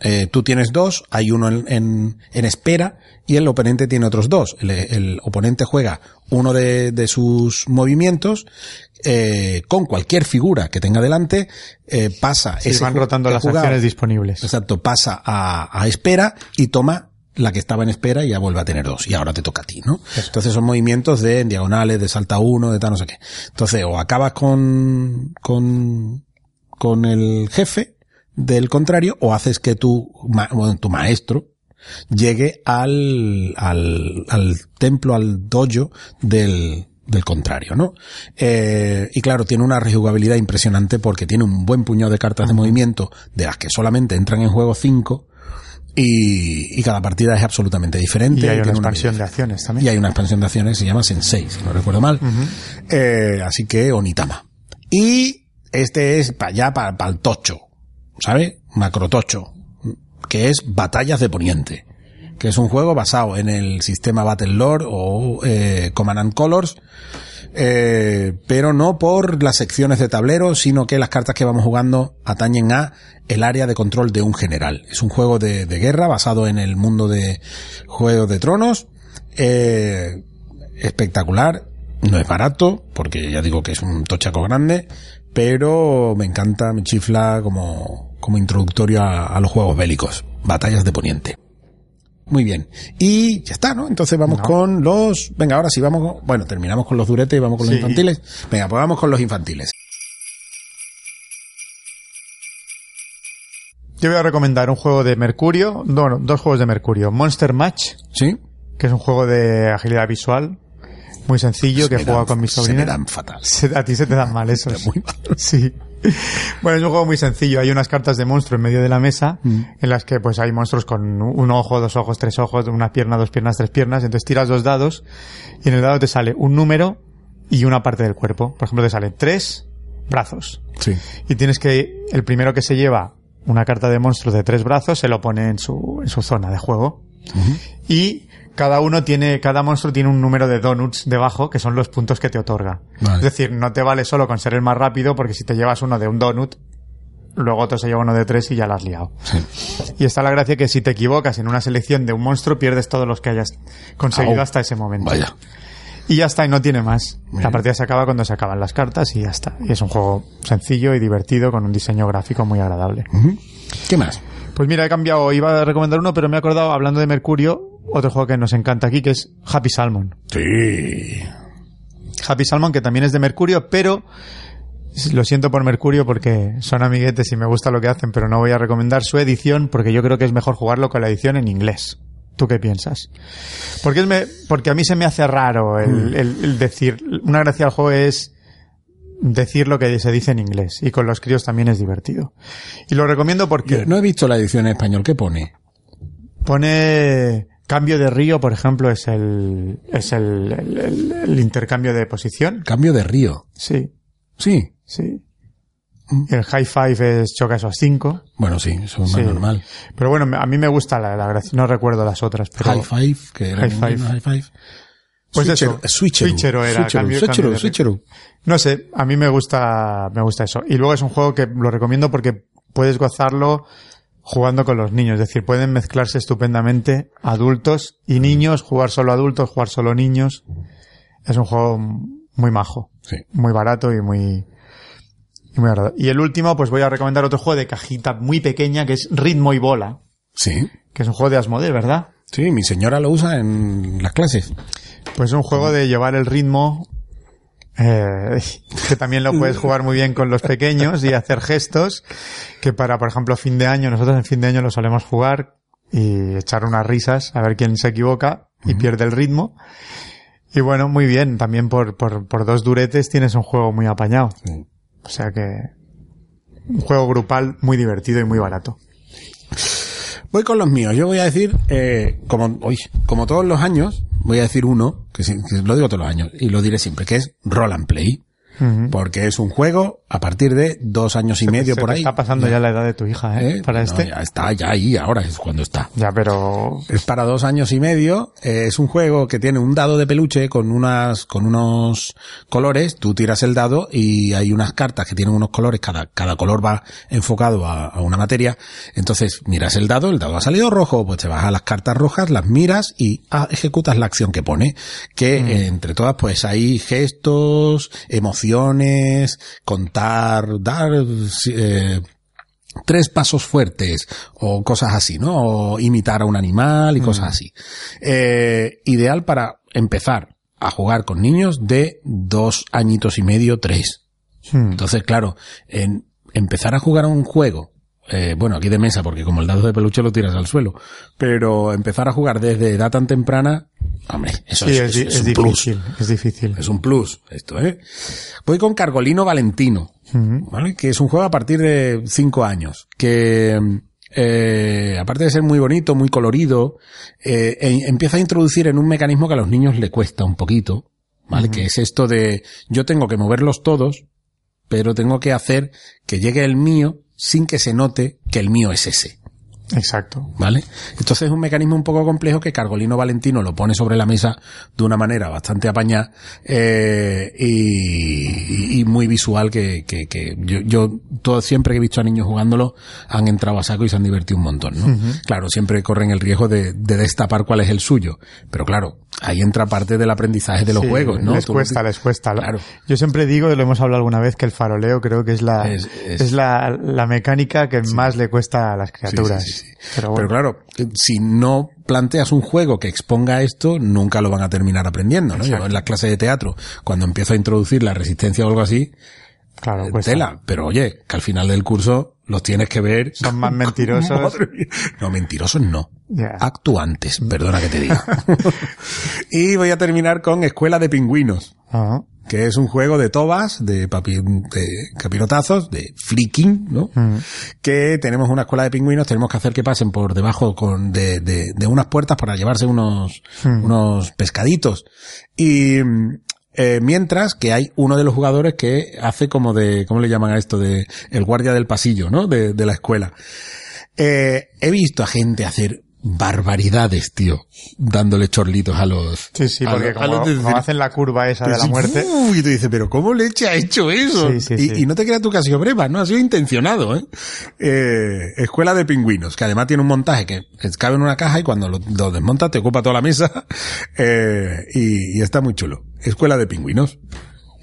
eh, tú tienes dos, hay uno en, en- en espera y el oponente tiene otros dos. El, el oponente juega uno de, de sus movimientos eh, con cualquier figura que tenga delante, eh, pasa Sí, ese van rotando las jugado. acciones disponibles. Exacto, pasa a, a espera y toma la que estaba en espera y ya vuelve a tener dos. Y ahora te toca a ti, ¿no? Entonces son movimientos de en diagonales, de salta uno, de tal no sé qué. Entonces, o acabas con, con, con el jefe del contrario, o haces que tu, bueno, tu maestro llegue al, al, al templo, al dojo del, del contrario, ¿no? Eh, y claro, tiene una rejugabilidad impresionante porque tiene un buen puñado de cartas de movimiento, de las que solamente entran en juego cinco, y, y cada partida es absolutamente diferente. Y hay una expansión de acciones Y también. hay una expansión de acciones que se llama Sensei, si no recuerdo mal. Eh, así que Onitama. Y este es para allá, para el tocho, ¿sabes? Macrotocho, que es Batallas de Poniente, que es un juego basado en el sistema Battle Lore o eh, Command and Colors, eh, pero no por las secciones de tablero, sino que las cartas que vamos jugando atañen a el área de control de un general. Es un juego de, de guerra basado en el mundo de Juegos de Tronos, eh, espectacular, no es barato, porque ya digo que es un tochaco grande, pero me encanta, me chifla como, como introductorio a, a los juegos bélicos, batallas de poniente. Muy bien. Y ya está, ¿no? Entonces vamos No. con los... Venga, ahora sí vamos con... Bueno, terminamos con los duretes y vamos con los infantiles. Venga, pues vamos con los infantiles. Yo voy a recomendar un juego de Mercurio, no, dos juegos de Mercurio. Monster Match, ¿Sí? que es un juego de agilidad visual, muy sencillo, que Se juega dan- con mis Se me dan fatal. Se- a ti se te dan mal esos. Muy mal. Sí. Bueno, es un juego muy sencillo. Hay unas cartas de monstruo en medio de la mesa Mm. en las que pues hay monstruos con un ojo, dos ojos, tres ojos, una pierna, dos piernas, tres piernas. Entonces tiras dos dados y en el dado te sale un número y una parte del cuerpo. Por ejemplo, te salen tres brazos. Sí. Y tienes que, el primero que se lleva una carta de monstruo de tres brazos se lo pone en su, en su zona de juego. Y cada uno tiene, cada monstruo tiene un número de donuts debajo, que son los puntos que te otorga. Vale. Es decir, no te vale solo con ser el más rápido, porque si te llevas uno de un donut, luego otro se lleva uno de tres y ya lo has liado. Sí. Y está la gracia que si te equivocas en una selección de un monstruo, pierdes todos los que hayas conseguido hasta ese momento. Vaya. Y ya está, y no tiene más. La partida se acaba cuando se acaban las cartas y ya está. Y es un juego sencillo y divertido con un diseño gráfico muy agradable. ¿Qué más? Pues mira, he cambiado, iba a recomendar uno, pero me he acordado, hablando de Mercurio, otro juego que nos encanta aquí, que es Happy Salmon. Sí. Happy Salmon, que también es de Mercurio, pero lo siento por Mercurio porque son amiguetes y me gusta lo que hacen, pero no voy a recomendar su edición porque yo creo que es mejor jugarlo con la edición en inglés. ¿Tú qué piensas? Porque, es me- porque a mí se me hace raro el, el- el decir, una gracia del juego es decir lo que se dice en inglés y con los críos también es divertido. Y lo recomiendo porque Yo no he visto la edición en español. ¿Qué pone? Pone cambio de río, por ejemplo, es el, es el, el- el- el intercambio de posición. Cambio de río. Sí, Sí. sí. El high five es choca esos cinco. Bueno, sí, eso es Sí. más normal. Pero bueno, a mí me gusta la, la gracia. No recuerdo las otras, pero. High five, que era High five. high five. Pues Switchero, eso. Switchero. Switchero era, Switchero, cambio- switchero, cambio switchero. No sé, a mí me gusta, me gusta eso. Y luego es un juego que lo recomiendo porque puedes gozarlo jugando con los niños. Es decir, pueden mezclarse estupendamente adultos y niños, jugar solo adultos, jugar solo niños. Es un juego muy majo, Sí. muy barato y muy, y muy agradable. Y el último, pues voy a recomendar otro juego de cajita muy pequeña que es Ritmo y Bola, Sí. que es un juego de Asmodee, ¿verdad? Sí, mi señora lo usa en las clases. Pues es un juego de llevar el ritmo, eh, que también lo puedes jugar muy bien con los pequeños y hacer gestos, que para, por ejemplo, fin de año, nosotros en fin de año lo solemos jugar y echar unas risas a ver quién se equivoca y pierde el ritmo. Y bueno, muy bien, también por, por, por dos duretes tienes un juego muy apañado. Sí. O sea que un juego grupal muy divertido y muy barato. Voy con los míos. Yo voy a decir, eh, como, uy, como todos los años, voy a decir uno, que, que lo digo todos los años, y lo diré siempre, que es Roll and Play. Porque es un juego a partir de dos años y medio Se por ahí. Está pasando ya la edad de tu hija, ¿eh? ¿Eh? Para No, este. ya está, ya ahí, ahora es cuando está. Ya, pero Es para dos años y medio. eh, es un juego que tiene un dado de peluche con unas, con unos colores. Tú tiras el dado y hay unas cartas que tienen unos colores. Cada, cada color va enfocado a, a una materia. Entonces miras el dado, el dado ha salido rojo, pues te vas a las cartas rojas, las miras y ah, ejecutas la acción que pone. Que eh, entre todas, pues hay gestos, emociones, contar, dar, eh, tres pasos fuertes o cosas así, ¿no? O imitar a un animal y cosas así. Eh, ideal para empezar a jugar con niños de dos añitos y medio, tres. Hmm. Entonces, claro, en empezar a jugar a un juego, eh, bueno, aquí de mesa, porque como el dado de peluche lo tiras al suelo, pero empezar a jugar desde edad tan temprana, hombre, eso Sí, es, es, es es un plus. difícil, es difícil. Es un plus, esto, ¿eh? Voy con Cargolino Valentino. ¿vale? Que es un juego a partir de cinco años, que, eh, aparte de ser muy bonito, muy colorido, eh, e- empieza a introducir en un mecanismo que a los niños le cuesta un poquito, ¿vale? Que es esto de, yo tengo que moverlos todos, pero tengo que hacer que llegue el mío sin que se note que el mío es ese. Exacto. ¿Vale? Entonces es un mecanismo un poco complejo que Cargolino Valentino lo pone sobre la mesa de una manera bastante apañada eh, y, y muy visual que, que, que yo, yo todo siempre que he visto a niños jugándolo han entrado a saco y se han divertido un montón, ¿no? Claro, siempre corren el riesgo de, de destapar cuál es el suyo, pero claro, ahí entra parte del aprendizaje de los Sí, juegos, ¿no? Les cuesta, les cuesta. Claro. Yo siempre digo, y lo hemos hablado alguna vez, que el faroleo creo que es la, Es- es, es- la, la mecánica que más le cuesta a las criaturas. sí, sí. Pero bueno, Pero claro, si no planteas un juego que exponga esto, nunca lo van a terminar aprendiendo, ¿no? Yo en las clases de teatro, cuando empiezo a introducir la resistencia o algo así, claro, eh, tela. Pero oye, que al final del curso los tienes que ver. Son más mentirosos. No, mentirosos no. Ya. Actuantes, perdona que te diga. y voy a terminar con Escuela de Pingüinos que es un juego de tobas, de, papi, de capirotazos, de flicking, ¿no? Mm. Que tenemos una escuela de pingüinos, tenemos que hacer que pasen por debajo con, de, de, de unas puertas para llevarse unos, Mm. unos pescaditos. Y, eh, mientras que hay uno de los jugadores que hace como de, ¿cómo le llaman a esto? De el guardia del pasillo, ¿no? De, de la escuela. Eh, he visto a gente hacer barbaridades, tío, dándole chorlitos a los... Sí, sí, a porque a como, los de- como hacen la curva esa de la muerte. uy, y tú dices, pero ¿cómo leche ha hecho eso? Sí, sí, y, sí. y no te creas tú que ha sido breva, no ha sido intencionado, ¿eh? Eh, Escuela de pingüinos, que además tiene un montaje que cabe en una caja y cuando lo, lo desmontas te ocupa toda la mesa, eh, y, y está muy chulo. Escuela de pingüinos.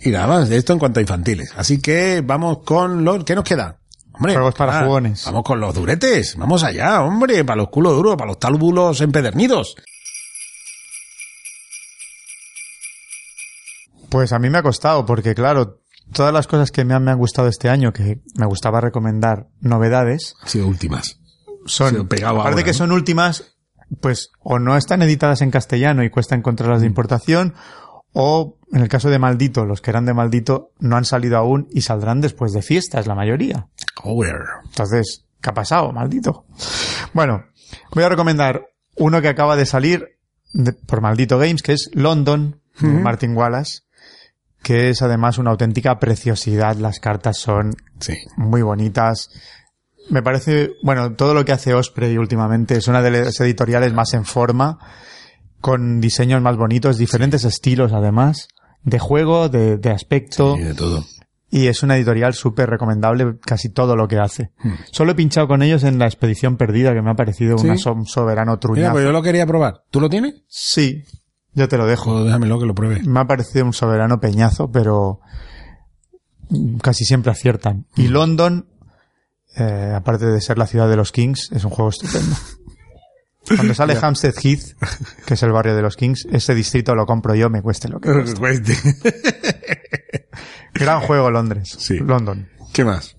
Y nada más de esto en cuanto a infantiles. Así que vamos con los, ¿qué nos queda? Hombre, Juegos para ah, jugones. Vamos con los duretes. Vamos allá, hombre, para los culos duros, para los talubulos empedernidos. Pues a mí me ha costado, porque claro, todas las cosas que me han, me han gustado este año, que me gustaba recomendar novedades, Han sido últimas. son, aparte ahora, que ¿no? son últimas, pues o no están editadas en castellano y cuesta encontrarlas Mm. de importación, o en el caso de Maldito, los que eran de Maldito no han salido aún y saldrán después de fiestas, la mayoría. Entonces, ¿qué ha pasado, maldito? Bueno, voy a recomendar uno que acaba de salir de- por Maldito Games, que es London, de Martin Wallace, que es además una auténtica preciosidad. Las cartas son Sí. muy bonitas. Me parece, bueno, todo lo que hace Osprey últimamente es una de las editoriales más en forma, con diseños más bonitos, diferentes estilos además, de juego, de, de aspecto Y de todo. Y es una editorial súper recomendable casi todo lo que hace. Solo he pinchado con ellos en la expedición perdida que me ha parecido una Hmm. ¿Sí? so- un soberano Mira, truñazo. pues yo lo quería probar. ¿Tú lo tienes? Sí, yo te lo dejo. Joder, déjamelo que lo pruebe. Me ha parecido un soberano peñazo, pero casi siempre aciertan. Y London, eh, aparte de ser la ciudad de los Kings, es un juego estupendo. Cuando sale Hampstead Heath, que es el barrio de los Kings, ese distrito lo compro yo, me cueste lo que cueste. Gran juego Londres. Sí. London. ¿Qué más?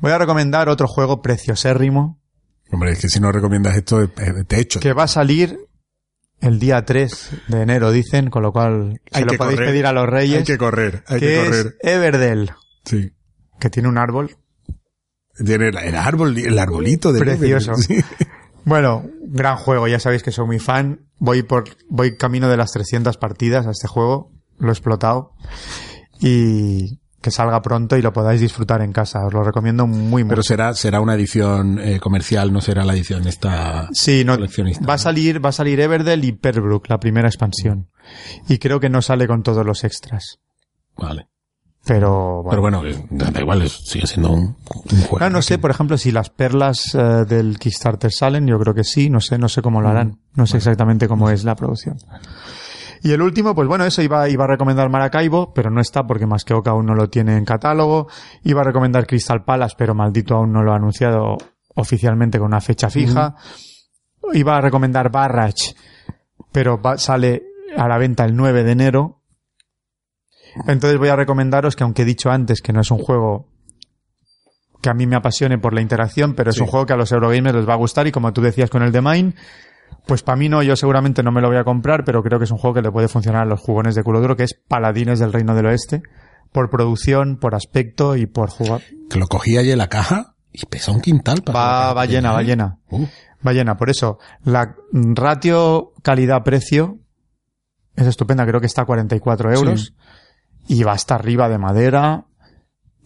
Voy a recomendar otro juego preciosérrimo Hombre, es que si no recomiendas esto, te echo. que va a salir el día 3 de enero, dicen, con lo cual se Hay lo que podéis correr. pedir a los reyes. Hay que correr, hay que que es correr. Everdell, Sí. que tiene un árbol Tiene el, el árbol, el arbolito de Precioso. Sí. Bueno, gran juego, ya sabéis que soy muy fan. Voy por, voy camino de las 300 partidas a este juego. Lo he explotado. Y que salga pronto y lo podáis disfrutar en casa. Os lo recomiendo muy mucho. Pero será, será una edición eh, comercial, no será la edición esta Sí, no, coleccionista. va a salir, va a salir Everdell y Perbrook, la primera expansión. Y creo que no sale con todos los extras. Vale. Pero, bueno. Pero bueno, da igual, sigue siendo un, un juego. Ah, no sé, por ejemplo, si las perlas eh, del Kickstarter salen, yo creo que sí, no sé, no sé cómo lo harán. No sé exactamente cómo es la producción. Y el último, pues bueno, eso iba, iba a recomendar Maracaibo, pero no está porque más que Oca aún no lo tiene en catálogo. Iba a recomendar Crystal Palace, pero maldito aún no lo ha anunciado oficialmente con una fecha fija. Iba a recomendar Barrage, pero va- sale a la venta el 9 de enero. Entonces voy a recomendaros que aunque he dicho antes que no es un juego que a mí me apasione por la interacción, pero es un juego que a los Eurogamers les va a gustar y como tú decías con el de Mine, pues para mí no, yo seguramente no me lo voy a comprar, pero creo que es un juego que le puede funcionar a los jugones de culo duro, que es Paladines del Reino del Oeste, por producción, por aspecto y por jugar. Que lo cogí allí en la caja y pesa un quintal. para Va, va llena, va ¿eh? llena. Uh, Va llena, por eso, la ratio calidad-precio es estupenda, creo que está a 44 euros y va hasta arriba de madera,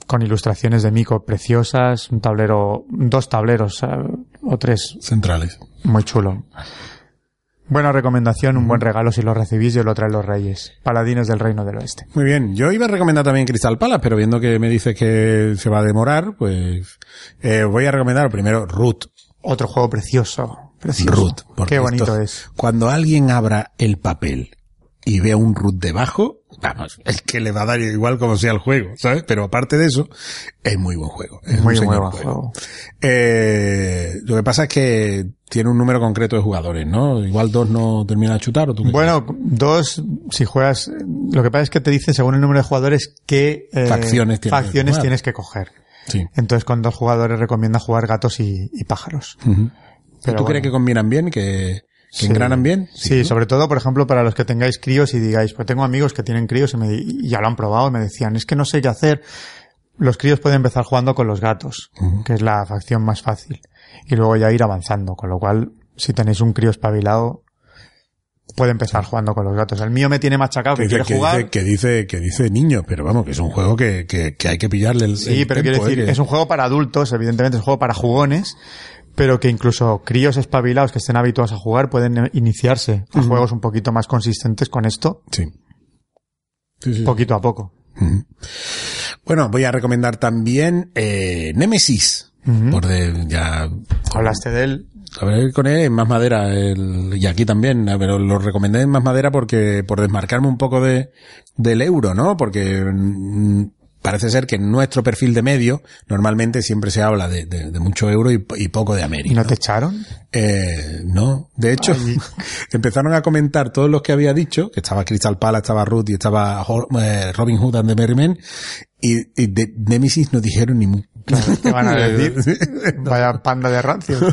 con ilustraciones de mico preciosas, un tablero, dos tableros o tres, centrales. muy chulo. Buena recomendación, un buen regalo si lo recibís y lo traen los reyes. Paladines del Reino del Oeste. Muy bien. Yo iba a recomendar también Crystal Palace, pero viendo que me dice que se va a demorar, pues eh, voy a recomendar primero Root. Otro juego precioso. Precioso. Root. porque Qué bonito esto- es. Cuando alguien abra el papel y vea un root debajo, vamos, es que le va a dar igual como sea el juego, ¿sabes? Pero aparte de eso, es muy buen juego. Es Muy un buen juego. Eh, lo que pasa es que tiene un número concreto de jugadores, ¿no? Igual dos no terminan de chutar o tú qué Bueno, dos, si juegas, lo que pasa es que te dicen según el número de jugadores qué eh, Facciones tienes que facciones jugar. tienes que coger. Sí. Entonces con dos jugadores recomienda jugar gatos y, y pájaros. Pero ¿Tú bueno. crees que combinan bien, que, que Sí. engranan bien? Sí, sobre todo, por ejemplo, para los que tengáis críos y digáis, pues tengo amigos que tienen críos y, me, y ya lo han probado y me decían, es que no sé qué hacer. Los críos pueden empezar jugando con los gatos, que es la facción más fácil. Y luego ya ir avanzando, con lo cual, si tenéis un crío espabilado, puede empezar jugando con los gatos. El mío me tiene machacado que, que, quiere que jugar. dice, que dice que dice niño, pero vamos, que es un juego que, que, que hay que pillarle el Sí, el pero quiero decir, ¿eh? Que- es un juego para adultos, evidentemente es un juego para jugones, pero que incluso críos espabilados que estén habituados a jugar pueden eh, iniciarse a juegos un poquito más consistentes con esto, Sí. Sí, sí. poquito a poco. Bueno, voy a recomendar también eh, Nemesis. Por de, ya Hablaste de él. a ver con él en más madera el- y aquí también, eh, pero lo recomendé en más madera porque por desmarcarme un poco de del euro, ¿no? Porque mm, parece ser que en nuestro perfil de medio normalmente siempre se habla de, de- de mucho euro y, y poco de ¿Y América. no ¿no? te echaron? Eh, no, de hecho, empezaron a comentar todos los que había dicho, que estaba Crystal Palace, estaba Ruth y estaba eh, Robin Hood and the Merry Men, y, y de Nemesis no dijeron ni mu. ¿Qué van a decir? Vaya panda de rancio.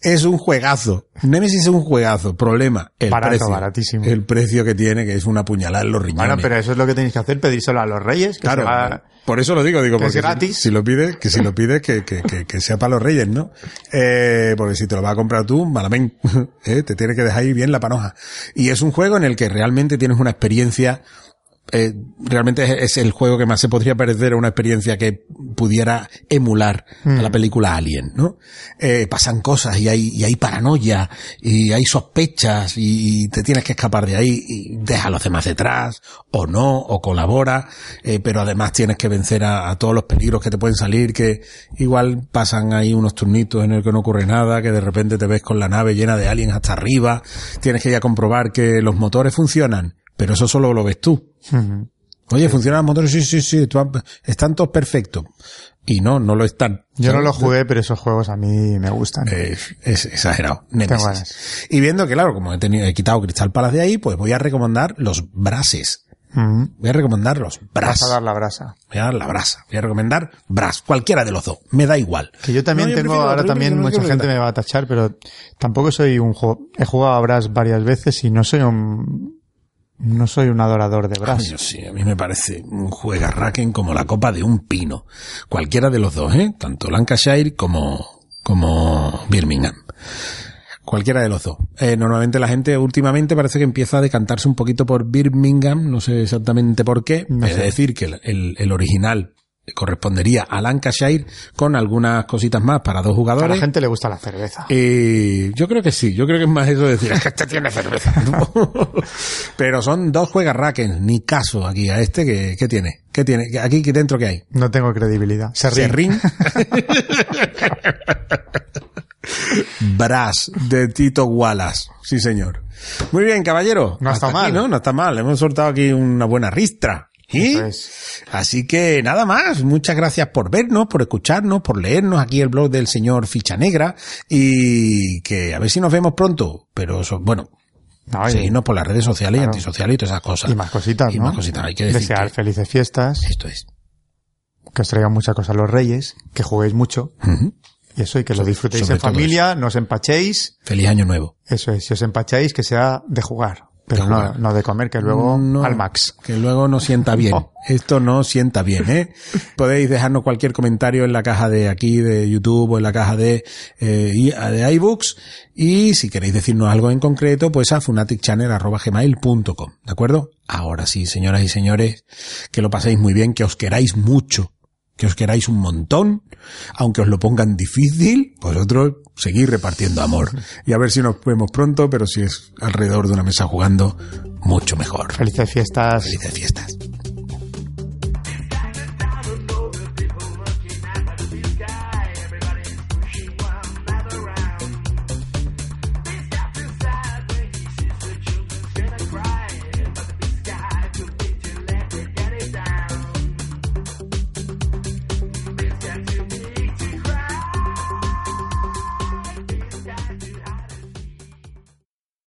Es un juegazo. Nemesis es un juegazo. Problema, el Barato, precio. baratísimo. El precio que tiene, que es una puñalada en los riñones. Bueno, pero eso es lo que tenéis que hacer, pedírselo a los reyes, que Claro, se va- por eso lo digo, digo, que es porque si- gratis. Si, lo pides, que si lo pides, que, que, que, que sea para los reyes, ¿no? Eh, porque si te lo vas a comprar tú, malamén, ¿eh? te tiene que dejar ahí bien la panoja. Y es un juego en el que realmente tienes una experiencia eh, realmente es, es el juego que más se podría parecer a una experiencia que pudiera emular a la película Alien, ¿no? Eh, pasan cosas y hay, y hay paranoia y hay sospechas y, te tienes que escapar de ahí y deja a los demás detrás o no, o colabora, eh, pero además tienes que vencer a, a todos los peligros que te pueden salir, que igual pasan ahí unos turnitos en el que no ocurre nada, que de repente te ves con la nave llena de aliens hasta arriba, tienes que ir a comprobar que los motores funcionan, pero eso solo lo ves tú. Oye, ¿funcionan los motores? Sí, sí, sí, están todos perfectos. Y no, no lo están. Yo no lo jugué, pero esos juegos a mí me gustan. Es, es exagerado. Y viendo que, claro, como he, tenido, he quitado Crystal Palace de ahí, pues voy a recomendar los brases. Voy a recomendar los Vas bras. a dar la brasa. Voy a dar la brasa. Voy a recomendar bras. Cualquiera de los dos. Me da igual. Que yo también No, yo tengo, ahora también mucha gente me va a tachar, pero tampoco soy un juego. He jugado a Brass varias veces y no soy un, no soy un adorador de Brass. yo sí, a mí me parece un juegarraken como la copa de un pino. Cualquiera de los dos, ¿eh? Tanto Lancashire como, como Birmingham. Cualquiera de los dos. Eh, normalmente la gente últimamente parece que empieza a decantarse un poquito por Birmingham, no sé exactamente por qué. No es decir, que el, el- el original correspondería a Lancashire con algunas cositas más para dos A jugadores. la gente le gusta la cerveza. Eh, yo creo que sí, yo creo que es más eso de decir, es que este tiene cerveza. Pero son dos juegarrackens, ni caso aquí a este que, ¿qué tiene? ¿Qué tiene? Aquí ¿qué dentro que hay? No tengo credibilidad. Serrín. Serrín. Brass de Tito Wallace. Sí, señor. Muy bien, caballero. No está aquí, mal. ¿no? No está mal. Hemos soltado aquí una buena ristra. Así que nada más, muchas gracias por vernos, por escucharnos, por leernos aquí el blog del señor Ficha Negra y que a ver si nos vemos pronto, pero eso, bueno, No, seguirnos por las redes sociales Claro. y antisociales y todas esas cosas. y más cositas, Y ¿no? más cositas, hay que decir Desear que felices fiestas, esto es. que os traigan muchas cosas los reyes, que juguéis mucho, y eso, y que lo disfrutéis en familia, no os empachéis, Feliz año nuevo. eso es, si os empacháis, que sea de jugar, pero no, no de comer, que luego No, al max. Que luego no sienta bien. No. Esto no sienta bien, ¿eh? Podéis dejarnos cualquier comentario en la caja de aquí de YouTube o en la caja de, eh, de iBooks. Y si queréis decirnos algo en concreto, pues a fanaticchannel.gmail.com. ¿De acuerdo? Ahora sí, señoras y señores, que lo paséis muy bien, que os queráis mucho, que os queráis un montón, aunque os lo pongan difícil, vosotros seguid repartiendo amor. Y a ver si nos vemos pronto, pero si es alrededor de una mesa jugando, mucho mejor. Felices fiestas. Felices fiestas.